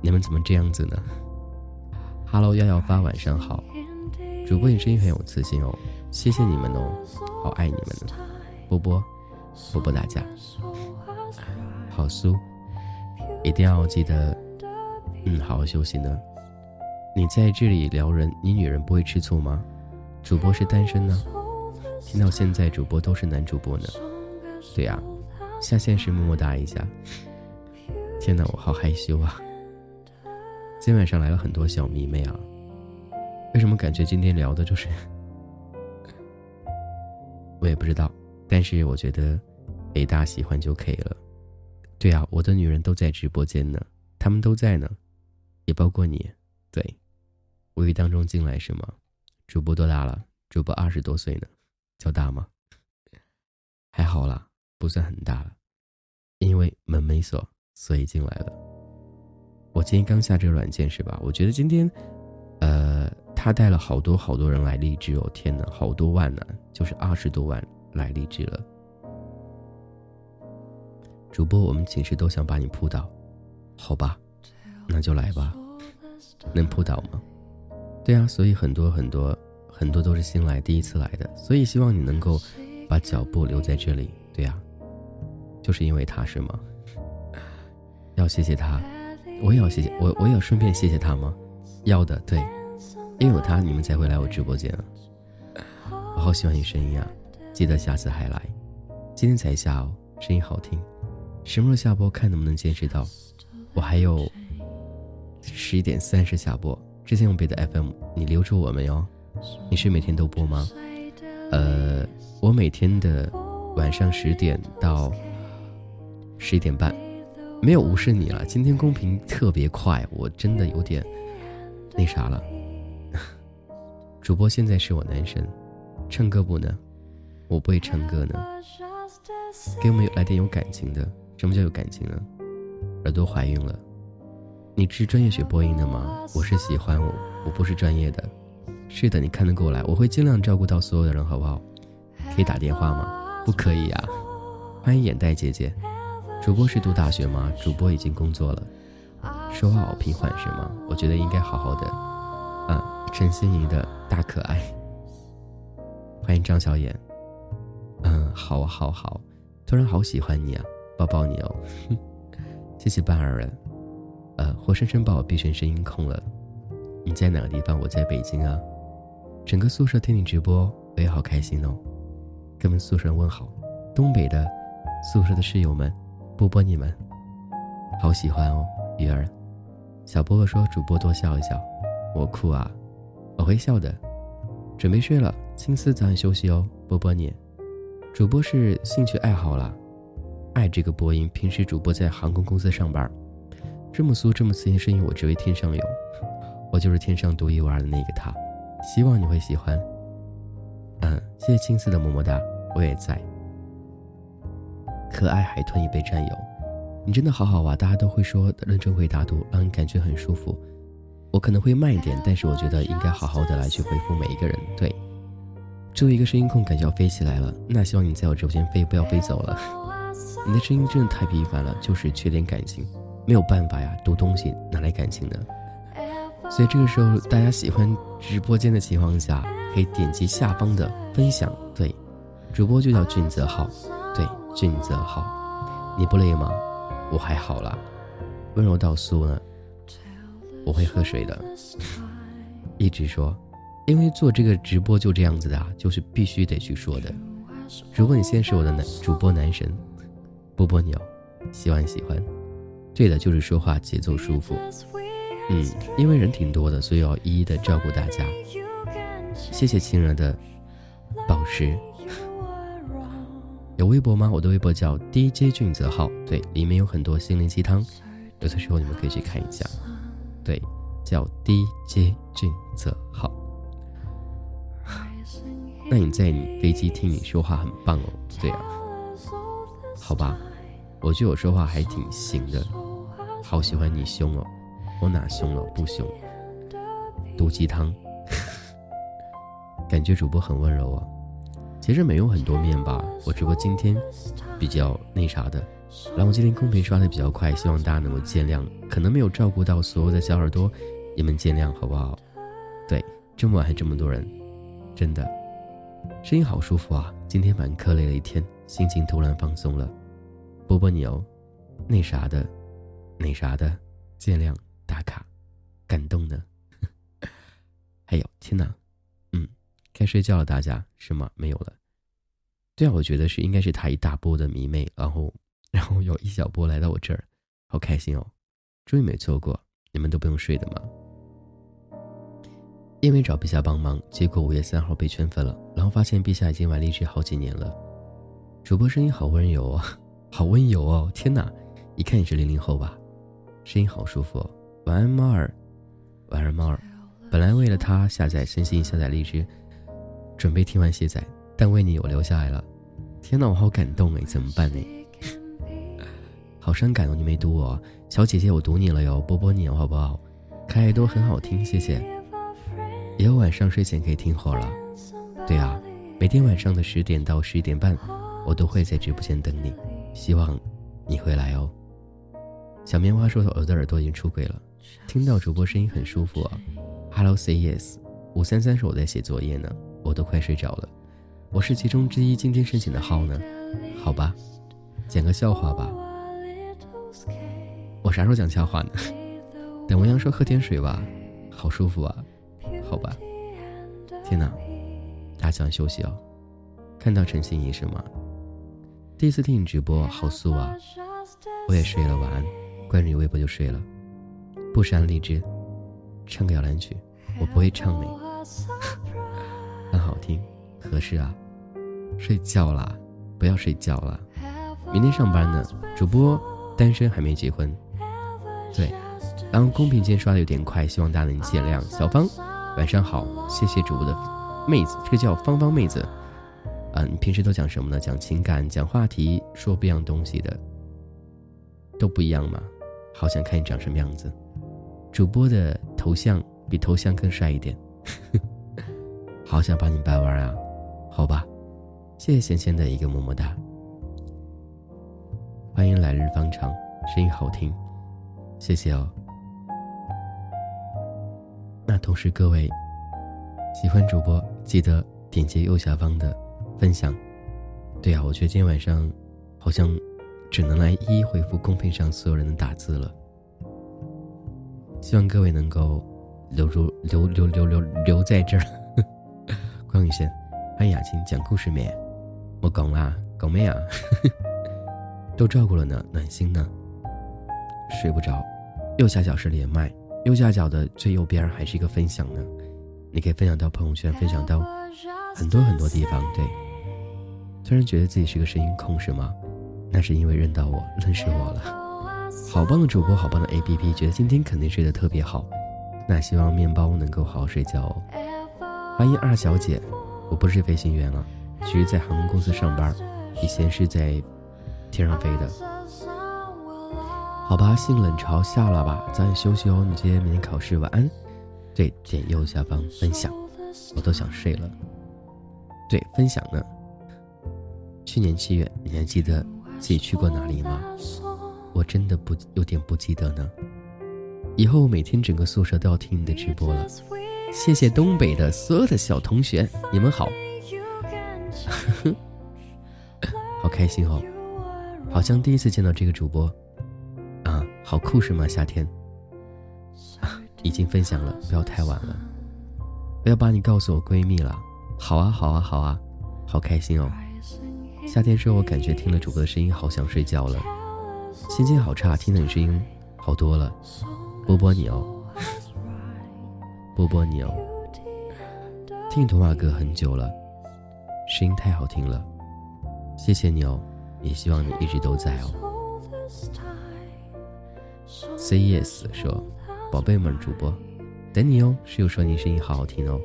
S2: 你们怎么这样子呢？Hello 幺幺八晚上好，主播你声音很有磁性哦。谢谢你们哦，好爱你们呢，波波，波波大家，好苏，一定要记得，嗯，好好休息呢。你在这里撩人，你女人不会吃醋吗？主播是单身呢，听到现在主播都是男主播呢。对呀，下线时么么哒一下。天哪，我好害羞啊。今晚上来了很多小迷妹啊，为什么感觉今天聊的就是？*laughs* 我也不知道，但是我觉得，北大喜欢就可以了。对啊，我的女人都在直播间呢，她们都在呢，也包括你。对，无意当中进来是吗？主播多大了？主播二十多岁呢，叫大吗？还好啦，不算很大了，因为门没锁，所以进来了。我今天刚下这个软件是吧？我觉得今天，呃。他带了好多好多人来励志哦！天哪，好多万呢，就是二十多万来励志了。主播，我们寝室都想把你扑倒，好吧？那就来吧。能扑倒吗？对啊，所以很多很多很多都是新来第一次来的，所以希望你能够把脚步留在这里。对呀，就是因为他是吗？要谢谢他，我也要谢谢我，我也要顺便谢谢他吗？要的，对。因为有他，你们才会来我直播间。我好喜欢你声音啊！记得下次还来。今天才下哦，声音好听。什么时候下播？看能不能坚持到。我还有十一点三十下播。之前用别的 FM，你留住我们哟？你是每天都播吗？呃，我每天的晚上十点到十一点半，没有无视你了。今天公屏特别快，我真的有点那啥了。*laughs* 主播现在是我男神，唱歌不呢？我不会唱歌呢。给我们来点有感情的。什么叫有感情呢？耳朵怀孕了。你是专业学播音的吗？我是喜欢我，我不是专业的。是的，你看得过来，我会尽量照顾到所有的人，好不好？可以打电话吗？不可以呀。欢迎眼袋姐姐。主播是读大学吗？主播已经工作了。说话好平缓是吗？我觉得应该好好的。啊，陈心怡的大可爱。欢迎张小眼。嗯，好好好。突然好喜欢你啊，抱抱你哦，*laughs* 谢谢半儿人。呃，活生生把我逼成声音控了。你在哪个地方？我在北京啊。整个宿舍听你直播，我也好开心哦。跟我们宿舍人问好，东北的宿舍的室友们，波波你们，好喜欢哦，鱼儿。小波波说主播多笑一笑，我哭啊，我会笑的。准备睡了，青丝早点休息哦，波波你。主播是兴趣爱好了，爱这个播音。平时主播在航空公司上班，这么酥这么磁性声音，我只为天上有，我就是天上独一无二的那个他。希望你会喜欢。嗯，谢谢青丝的么么哒，我也在。可爱海豚已被占有，你真的好好啊！大家都会说认真回答读，让人感觉很舒服。我可能会慢一点，但是我觉得应该好好的来去回复每一个人。对。作为一个声音控，感觉要飞起来了。那希望你在我直播间飞，不要飞走了。*laughs* 你的声音真的太平凡了，就是缺点感情，没有办法呀。读东西哪来感情呢？所以这个时候，大家喜欢直播间的情况下，可以点击下方的分享。对，主播就叫俊泽浩。对，俊泽浩，你不累吗？我还好啦。温柔到酥呢？我会喝水的。一直说。因为做这个直播就这样子的啊，就是必须得去说的。如果你现在是我的男主播男神，波波牛，希望你喜欢。对的，就是说话节奏舒服。嗯，因为人挺多的，所以要一一的照顾大家。谢谢亲人的宝石。有微博吗？我的微博叫 DJ 俊泽浩，对，里面有很多心灵鸡汤，有的时候你们可以去看一下。对，叫 DJ 俊泽浩。那你在你飞机听你说话很棒哦，对啊，好吧，我觉得我说话还挺行的，好喜欢你凶哦，我哪凶了？不凶，毒鸡汤，*laughs* 感觉主播很温柔啊，其实没有很多面吧，我只不过今天比较那啥的，然后今天公屏刷的比较快，希望大家能够见谅，可能没有照顾到所有的小耳朵，你们见谅好不好？对，这么晚还这么多人，真的。声音好舒服啊！今天蛮课累了一天，心情突然放松了。波波牛，那啥的，那啥的，见谅打卡，感动呢。*laughs* 还有天呐，嗯，该睡觉了，大家是吗？没有了。对啊，我觉得是应该是他一大波的迷妹，然后然后有一小波来到我这儿，好开心哦！终于没错过，你们都不用睡的吗？因为找陛下帮忙，结果五月三号被圈粉了，然后发现陛下已经玩荔枝好几年了。主播声音好温柔哦，好温柔哦！天哪，一看你是零零后吧？声音好舒服。晚安猫儿，晚安猫儿。本来为了他下载身心下载荔枝，准备听完卸载，但为你我留下来了。天哪，我好感动哎，怎么办呢？好伤感哦，你没读我，小姐姐我读你了哟，波波你好不好？开爱都很好听，谢谢。以后晚上睡前可以听会儿了。对啊，每天晚上的十点到十一点半，我都会在直播间等你，希望你会来哦。小棉花说：“我的耳朵已经出轨了，听到主播声音很舒服啊。” Hello, say yes。五三三说我在写作业呢，我都快睡着了。我是其中之一，今天申请的号呢。好吧，讲个笑话吧。我啥时候讲笑话呢？等文阳说喝点水吧，好舒服啊。好吧，天哪，大家早点休息哦。看到陈心怡是吗？第一次听你直播，好素啊！我也睡了，晚安。关注你微博就睡了。不删荔枝，唱个摇篮曲，我不会唱你，*laughs* 很好听，合适啊。睡觉啦，不要睡觉了，明天上班呢。主播单身还没结婚，对。然后公屏键刷的有点快，希望大家能见谅。小芳，晚上好，谢谢主播的妹子，这个叫芳芳妹子。你平时都讲什么呢？讲情感，讲话题，说不一样东西的，都不一样嘛。好想看你长什么样子。主播的头像比头像更帅一点，*laughs* 好想把你掰弯啊！好吧，谢谢贤贤的一个么么哒。欢迎来日方长，声音好听，谢谢哦。那同时各位喜欢主播，记得点击右下方的分享。对啊，我觉得今天晚上好像只能来一一回复公屏上所有人的打字了。希望各位能够留住留留留留留在这儿。*laughs* 关雨轩，欢迎雅琴讲故事没？我讲啦，讲咩啊？*laughs* 都照顾了呢，暖心呢。睡不着，右下角是连麦，右下角的最右边还是一个分享呢。你可以分享到朋友圈，分享到很多很多地方。对，突然觉得自己是个声音控是吗？那是因为认到我，认识我了。好棒的主播，好棒的 A P P，觉得今天肯定睡得特别好。那希望面包能够好好睡觉哦。欢迎二小姐，我不是飞行员了，其实在航空公司上班，以前是在天上飞的。好吧，性冷潮下了吧，早点休息哦。你今天明天考试，晚安。对，点右下方分享，我都想睡了。对，分享呢。去年七月，你还记得自己去过哪里吗？我真的不有点不记得呢，以后每天整个宿舍都要听你的直播了。谢谢东北的所有的小同学，你们好，*laughs* 好开心哦，好像第一次见到这个主播，啊，好酷是吗？夏天，*laughs* 已经分享了，不要太晚了，我要把你告诉我闺蜜了。好啊，好啊，好啊，好开心哦。夏天说，我感觉听了主播的声音，好想睡觉了。心情好差，听了你声音好多了，波波你哦，波波你哦，听童话歌很久了，声音太好听了，谢谢你哦，也希望你一直都在哦。Say yes 说，宝贝们主播，等你哦。室友说你声音好好听哦，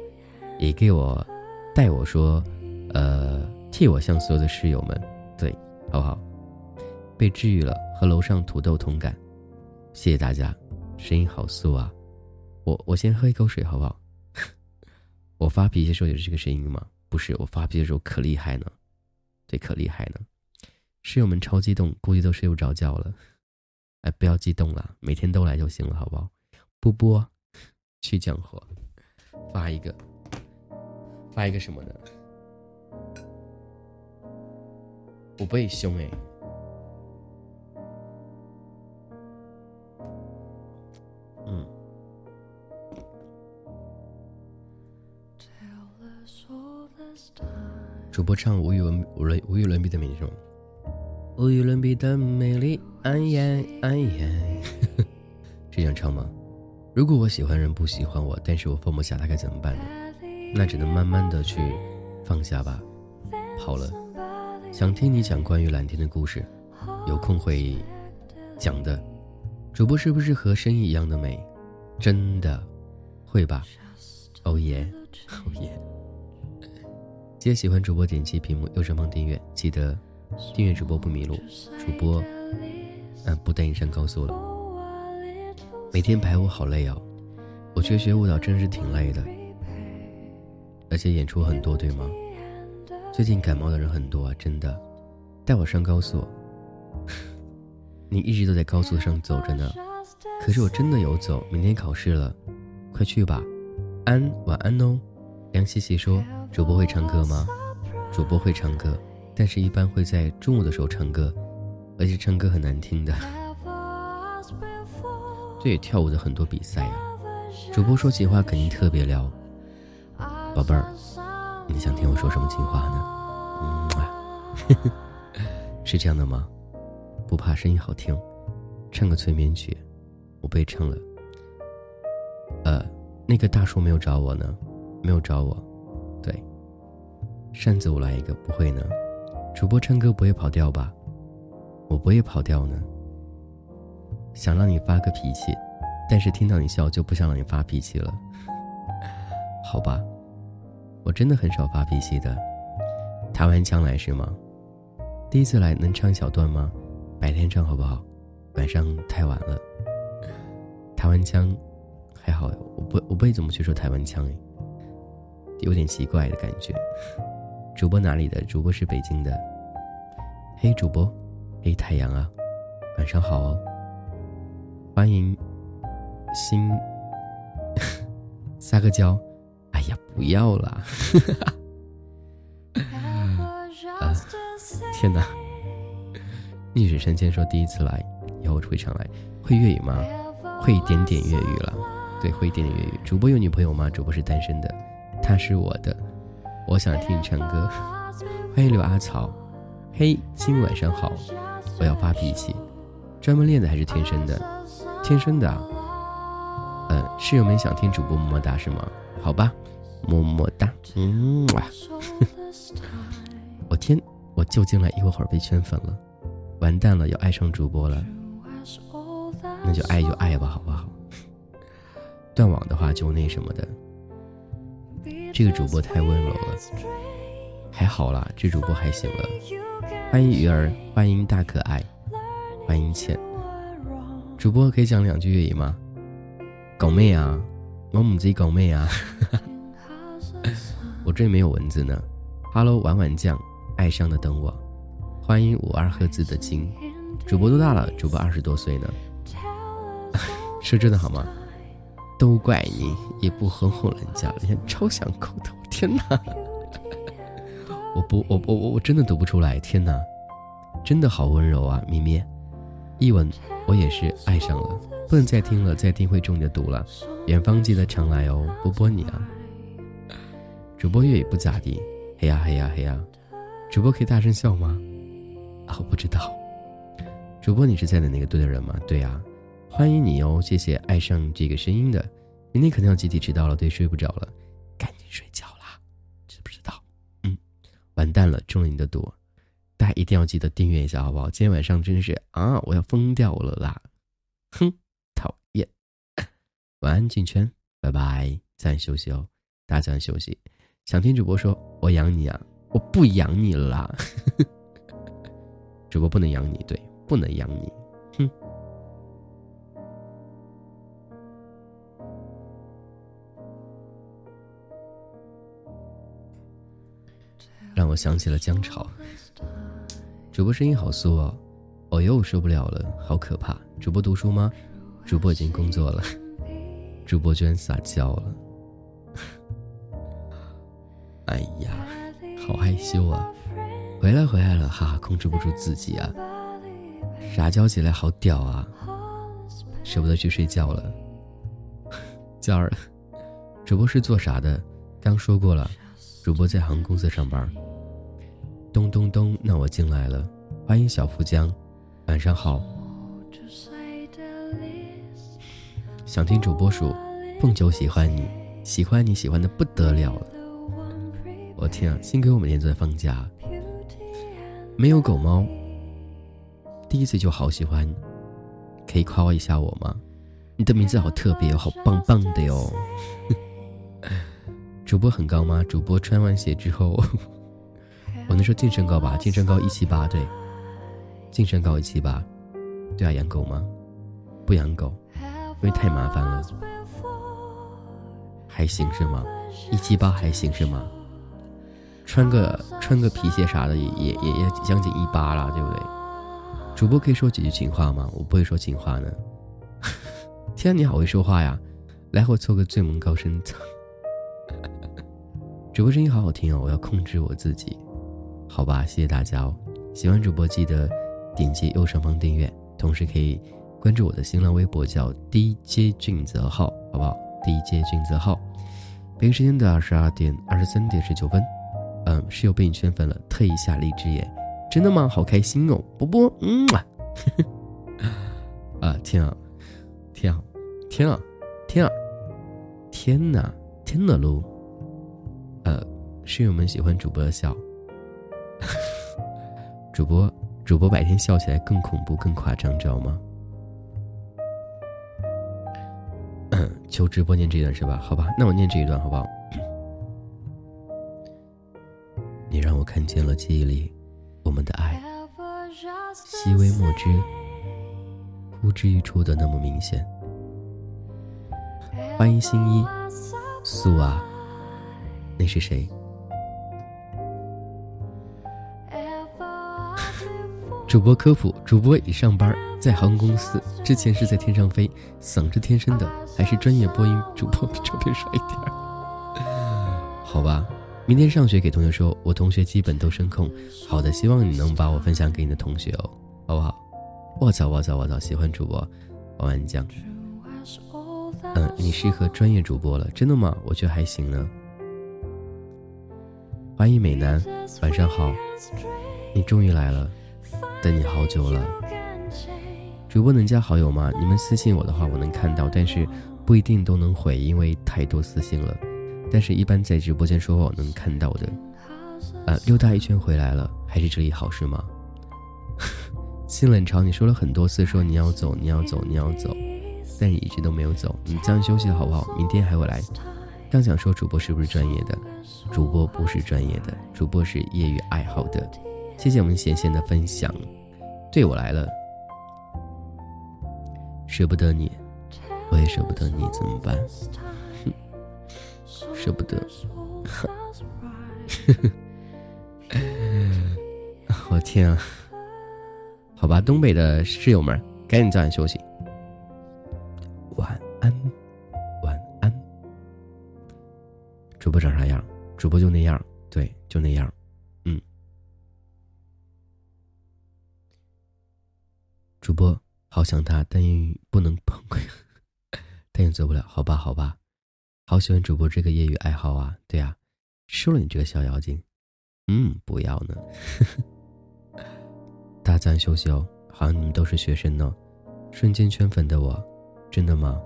S2: 也给我带我说，呃，替我向所有的室友们，对，好不好？被治愈了。和楼上土豆同感，谢谢大家，声音好素啊！我我先喝一口水好不好？*laughs* 我发脾气的时候也是这个声音吗？不是，我发脾气的时候可厉害呢，对，可厉害呢。室友们超激动，估计都睡不着觉了。哎，不要激动了，每天都来就行了，好不好？波波，去降火，发一个，发一个什么呢？我不会凶哎。嗯，主播唱无与伦无伦无与伦比的美丽，无与伦比的美丽，哎呀哎呀，*laughs* 这样唱吗？如果我喜欢人不喜欢我，但是我放不下他，该怎么办呢？那只能慢慢的去放下吧。好了，想听你讲关于蓝天的故事，有空会讲的。主播是不是和声音一样的美？真的，会吧？哦耶，哦耶！记得喜欢主播，点击屏幕右上方订阅，记得订阅主播不迷路。主播，嗯，不带你上高速了。每天排舞好累哦，我觉得学舞蹈真是挺累的，而且演出很多，对吗？最近感冒的人很多啊，真的。带我上高速。*laughs* 你一直都在高速上走着呢，可是我真的有走。明天考试了，快去吧。安，晚安哦。梁西西说：“主播会唱歌吗？”主播会唱歌，但是一般会在中午的时候唱歌，而且唱歌很难听的。这也跳舞的很多比赛啊。主播说情话肯定特别撩，宝贝儿，你想听我说什么情话呢？嗯，*laughs* 是这样的吗？不怕声音好听，唱个催眠曲，我被唱了。呃，那个大叔没有找我呢，没有找我。对，扇子我来一个，不会呢。主播唱歌不会跑调吧？我不会跑调呢。想让你发个脾气，但是听到你笑就不想让你发脾气了。*laughs* 好吧，我真的很少发脾气的。台湾腔来是吗？第一次来能唱一小段吗？白天唱好不好？晚上太晚了。台湾腔还好，我不我不会怎么去说台湾腔诶，有点奇怪的感觉。主播哪里的？主播是北京的。嘿，主播，嘿，太阳啊，晚上好哦。欢迎新 *laughs* 撒个娇。哎呀，不要啦！*laughs* 啊，天哪！逆水神仙说第一次来，以后会常来。会粤语吗？会一点点粤语了。对，会一点点粤语。主播有女朋友吗？主播是单身的，她是我的。我想听你唱歌。欢迎刘阿草。嘿，今晚上好。我要发脾气。专门练的还是天生的？天生的。嗯，室友们想听主播么么哒是吗？好吧，么么哒。嗯哇。*laughs* 我天，我就进来一会儿被圈粉了，完蛋了，要爱上主播了。那就爱就爱吧，好不好？断网的话就那什么的。这个主播太温柔了，还好啦，这主播还行了。欢迎鱼儿，欢迎大可爱，欢迎倩。主播可以讲两句粤语吗？狗妹啊，我母鸡狗妹啊。我这里没有文字呢。Hello，碗碗酱，爱上的等我。欢迎五二赫兹的金。主播多大了？主播二十多岁呢。*laughs* 说真的好吗？都怪你，也不哄哄人家，人家超想抠头。天哪！我不，我我我我真的读不出来。天哪，真的好温柔啊，咪咪。一吻，我也是爱上了。不能再听了，再听会中你的毒了。远方记得常来哦，波波你啊。主播粤语不咋地，嘿呀嘿呀嘿呀。主播可以大声笑吗？啊，我不知道。主播你是在的那个队的人吗？对呀。欢迎你哦，谢谢爱上这个声音的。明天肯定要集体迟到了，对，睡不着了，赶紧睡觉啦，知不知道？嗯，完蛋了，中了你的毒，大家一定要记得订阅一下，好不好？今天晚上真是啊，我要疯掉了啦！哼，讨厌。*coughs* 晚安，进圈，拜拜，早点休息哦，大家早点休息。想听主播说，我养你啊，我不养你了啦。*laughs* 主播不能养你，对，不能养你，哼。让我想起了姜潮。主播声音好酥哦，哦哟，受不了了，好可怕！主播读书吗？主播已经工作了。主播居然撒娇了，哎呀，好害羞啊！回来回来了，哈哈，控制不住自己啊！撒娇起来好屌啊！舍不得去睡觉了。*laughs* 娇儿，主播是做啥的？刚说过了，主播在航空公司上班。咚咚咚，那我进来了，欢迎小富江，晚上好。想听主播数，凤九喜欢你，喜欢你喜欢的不得了了。我天啊，幸亏我每天都在放假，没有狗猫，第一次就好喜欢，可以夸我一下我吗？你的名字好特别哦，好棒棒的哟。*laughs* 主播很高吗？主播穿完鞋之后。*laughs* 我能说净身高吧？净身高一七八，对，净身高一七八，对啊，养狗吗？不养狗，因为太麻烦了。还行是吗？一七八还行是吗？穿个穿个皮鞋啥的也也也也将近一八了，对不对？主播可以说几句情话吗？我不会说情话呢。*laughs* 天，你好会说话呀！来，我做个最萌高声。*laughs* 主播声音好好听哦，我要控制我自己。好吧，谢谢大家哦！喜欢主播记得点击右上方订阅，同时可以关注我的新浪微博叫 DJ 俊泽浩，好不好？DJ 俊泽浩。北京时间的二十二点二十三点十九分，嗯，室友被你圈粉了，特意下荔枝耶，真的吗？好开心哦，波波，嗯啊，*laughs* 啊天啊，天啊，天啊，天啊，天哪，天哪噜！呃，室友们喜欢主播的笑。主播，主播白天笑起来更恐怖、更夸张，知道吗？求直播念这一段是吧？好吧，那我念这一段好不好？你让我看见了记忆里我们的爱，细微末知，呼之欲出的那么明显。欢迎新一，素啊，那是谁？主播科普：主播已上班，在航空公司，之前是在天上飞，嗓子天生的，还是专业播音主播，比照片帅一点。*laughs* 好吧，明天上学给同学说，我同学基本都声控。好的，希望你能把我分享给你的同学哦，好不好？我操我操我操！喜欢主播，玩玩酱。嗯，你适合专业主播了，真的吗？我觉得还行呢。欢迎美男，晚上好，你终于来了。等你好久了，主播能加好友吗？你们私信我的话，我能看到，但是不一定都能回，因为太多私信了。但是，一般在直播间说话我能看到的。呃，溜达一圈回来了，还是这里好是吗？*laughs* 新冷潮，你说了很多次说你要走，你要走，你要走，但你一直都没有走。你这样休息好不好？明天还会来。刚想说主播是不是专业的？主播不是专业的，主播是业余爱好的。谢谢我们贤贤的分享，对我来了，舍不得你，我也舍不得你，怎么办？舍不得，*laughs* 我天啊！好吧，东北的室友们，赶紧早点休息，晚安，晚安。主播长啥样？主播就那样，对，就那样。嗯主播好想他，但不能碰，*laughs* 但也做不了。好吧，好吧，好喜欢主播这个业余爱好啊！对啊，收了你这个小妖精。嗯，不要呢。*laughs* 大赞休息哦，好像你们都是学生呢。瞬间圈粉的我，真的吗？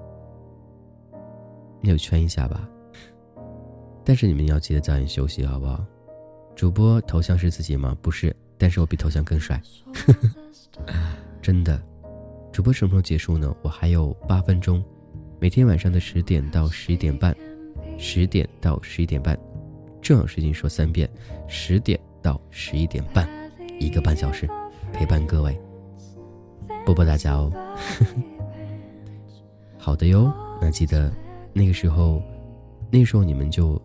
S2: 那就圈一下吧。但是你们要记得早点休息，好不好？主播头像是自己吗？不是，但是我比头像更帅。*laughs* 真的，主播什么时候结束呢？我还有八分钟，每天晚上的十点到十一点半，十点到十一点半，正好事情说三遍，十点到十一点半，一个半小时，陪伴各位，波波大家哦。*laughs* 好的哟，那记得那个时候，那时候你们就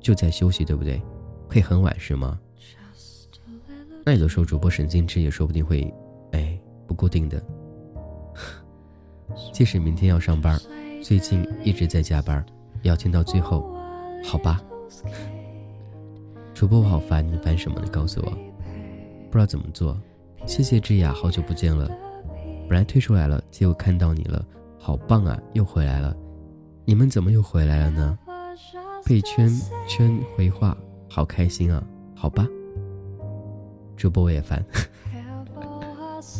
S2: 就在休息，对不对？会很晚是吗？那有的时候主播神经质也说不定会。哎不固定的，*laughs* 即使明天要上班，最近一直在加班，要听到最后，好吧？主播我好烦，你烦什么？你告诉我，不知道怎么做。谢谢智雅，好久不见了，本来退出来了，结果看到你了，好棒啊，又回来了。你们怎么又回来了呢？被圈圈回话，好开心啊，好吧？主播我也烦。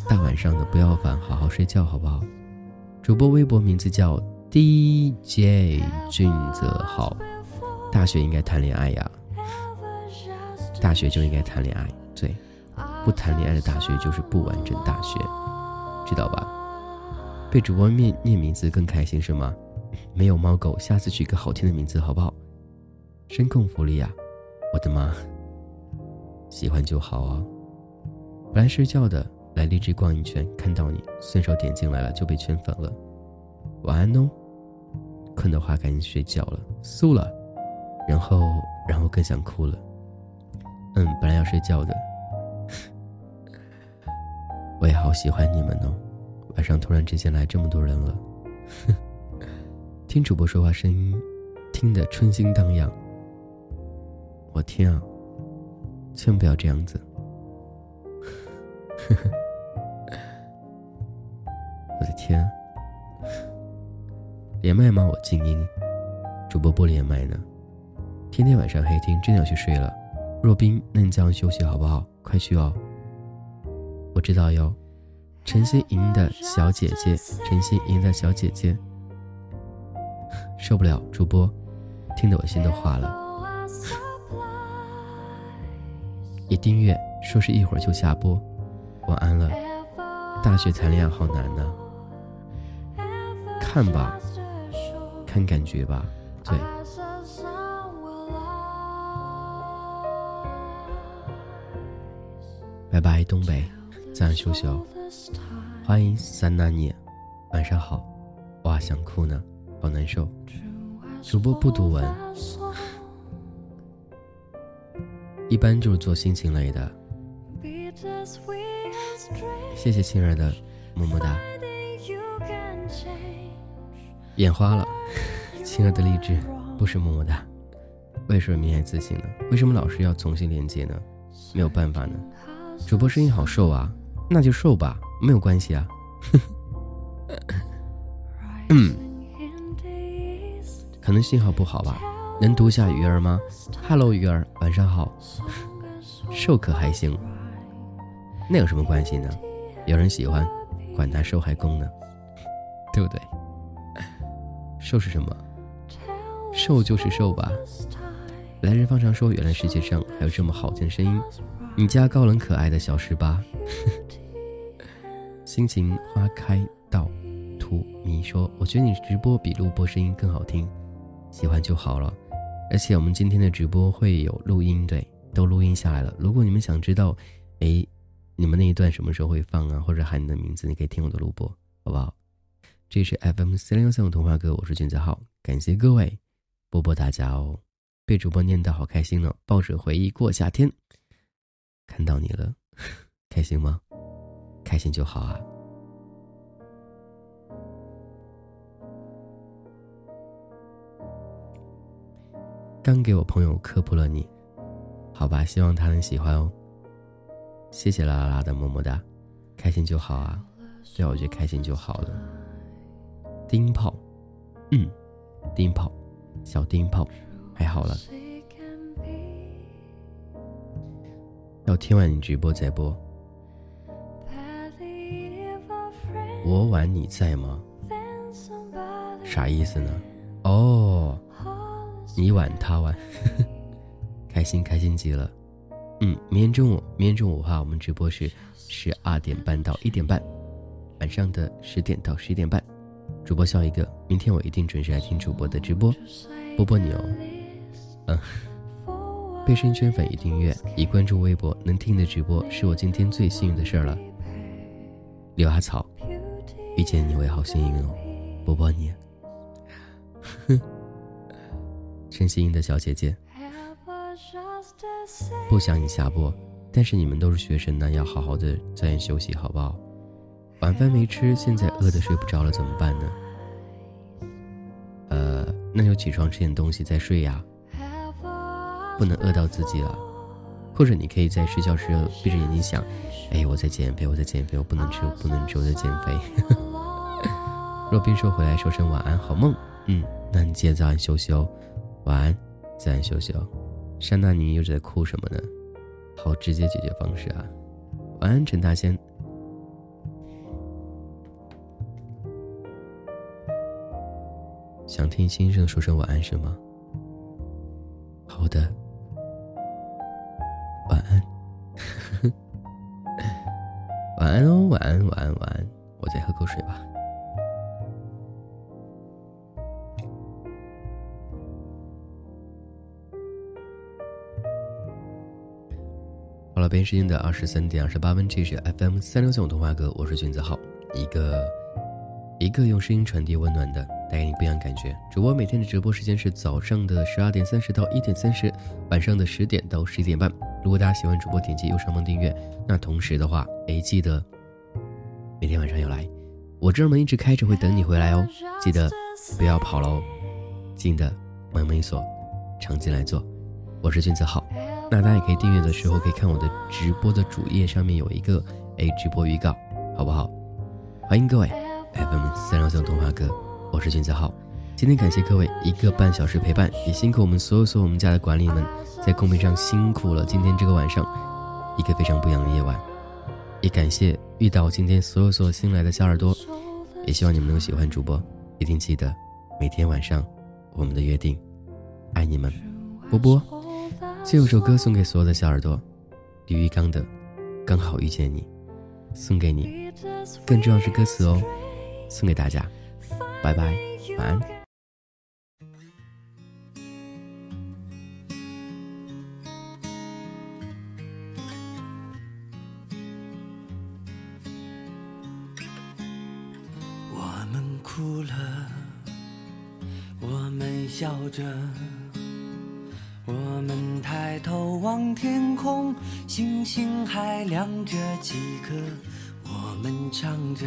S2: 大晚上的不要烦，好好睡觉好不好？主播微博名字叫 DJ 俊泽好，大学应该谈恋爱呀，大学就应该谈恋爱，对，不谈恋爱的大学就是不完整大学，知道吧？被主播念念名字更开心是吗？*laughs* 没有猫狗，下次取个好听的名字好不好？声控福利呀，我的妈！喜欢就好啊，本来睡觉的。来荔枝逛一圈，看到你，顺手点进来了就被圈粉了。晚安哦，困的话赶紧睡觉了，素了，然后然后更想哭了。嗯，本来要睡觉的，*laughs* 我也好喜欢你们哦。晚上突然之间来这么多人了，*laughs* 听主播说话声音，听得春心荡漾。我天啊，千万不要这样子。*laughs* 我的天，连麦吗？我静音，主播不连麦呢。天天晚上黑听，真的要去睡了。若冰，那你这样休息好不好？快去哦。我知道哟。陈心莹的小姐姐，陈心莹的小姐姐，受不了主播，听得我心都化了。一订阅说是一会儿就下播，晚安了。大学谈恋爱好难呢，看吧，看感觉吧，对。拜拜，东北，早安，羞羞，欢迎三纳尼，晚上好，哇，想哭呢，好难受。主播不读文，一般就是做心情类的。谢谢亲爱的，么么哒。眼花了，亲爱的励志，不是么么哒。为什么迷爱自信呢？为什么老是要重新连接呢？没有办法呢。主播声音好瘦啊，那就瘦吧，没有关系啊。*laughs* 嗯，可能信号不好吧？能读下鱼儿吗？Hello，鱼儿，晚上好。瘦可还行，那有什么关系呢？有人喜欢，管他瘦还公呢，对不对？瘦是什么？瘦就是瘦吧。来日方长说，原来世界上还有这么好听的声音。你家高冷可爱的小十八，*laughs* 心情花开到荼蘼说：“我觉得你直播比录播声音更好听，喜欢就好了。而且我们今天的直播会有录音，对，都录音下来了。如果你们想知道，哎，你们那一段什么时候会放啊，或者喊你的名字，你可以听我的录播，好不好？这是 FM 四零幺三五童话哥，我是俊子浩，感谢各位波波大家哦，被主播念到好开心呢，抱着回忆过夏天。”看到你了，开心吗？开心就好啊。刚给我朋友科普了你，好吧，希望他能喜欢哦。谢谢啦啦啦的么么哒，开心就好啊。对，我觉得开心就好了。钉炮，嗯，钉炮，小钉炮，还好了。要听完你直播再播。我晚你在吗？啥意思呢？哦，你晚他晚，*laughs* 开心开心极了。嗯，明天中午，明天中午的话，我们直播是十二点半到一点半，晚上的十点到十一点半，主播笑一个。明天我一定准时来听主播的直播，波波你哦。嗯。被声圈粉已订阅已关注微博，能听你的直播是我今天最幸运的事儿了。刘阿草，遇见你我也好幸运哦，波波你。哼，*laughs* 陈心英的小姐姐，不想你下播，但是你们都是学生呢，要好好的早点休息，好不好？晚饭没吃，现在饿的睡不着了，怎么办呢？呃，那就起床吃点东西再睡呀。不能饿到自己了，或者你可以在睡觉时闭着眼睛想：哎，我在减肥，我在减肥，我不能吃，我不能吃，我在减肥。*laughs* 若冰说回来说声晚安，好梦。嗯，那你记得早点休息哦，晚安，早点休息哦。山大你又在哭什么呢？好直接解决方式啊！晚安，陈大仙。想听先生说声晚安是吗？好的。晚安，*laughs* 晚安哦，晚安，晚安，晚安。我再喝口水吧。好了，北京时间的二十三点二十八分，这是 FM 三六九童话哥，我是君子浩，一个一个用声音传递温暖的，带给你不一样感觉。主播每天的直播时间是早上的十二点三十到一点三十，晚上的十点到十一点半。如果大家喜欢主播，点击右上方订阅。那同时的话，哎，记得每天晚上要来，我这门一直开着，会等你回来哦。记得不要跑喽，记得门没锁，常进来坐。我是君子浩，那大家也可以订阅的时候可以看我的直播的主页上面有一个哎直播预告，好不好？欢迎各位 FM 三六三童话哥，我是君子浩。今天感谢各位一个半小时陪伴，也辛苦我们所有所有我们家的管理们。在公屏上辛苦了，今天这个晚上，一个非常不一样的夜晚，也感谢遇到今天所有所有新来的小耳朵，也希望你们能喜欢主播，一定记得每天晚上我们的约定，爱你们，波波。最后一首歌送给所有的小耳朵，李玉刚的《刚好遇见你》，送给你。更重要是歌词哦，送给大家。拜拜，晚安。
S3: 我们哭了，我们笑着，我们抬头望天空，星星还亮着几颗，我们唱着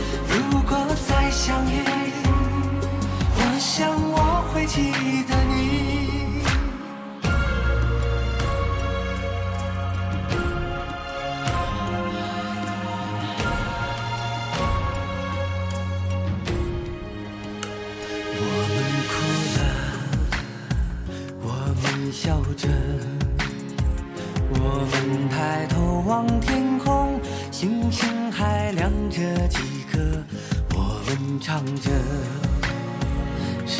S3: 想我会记得你。笑着，我们抬头望天空，星星还亮着几颗。我们唱着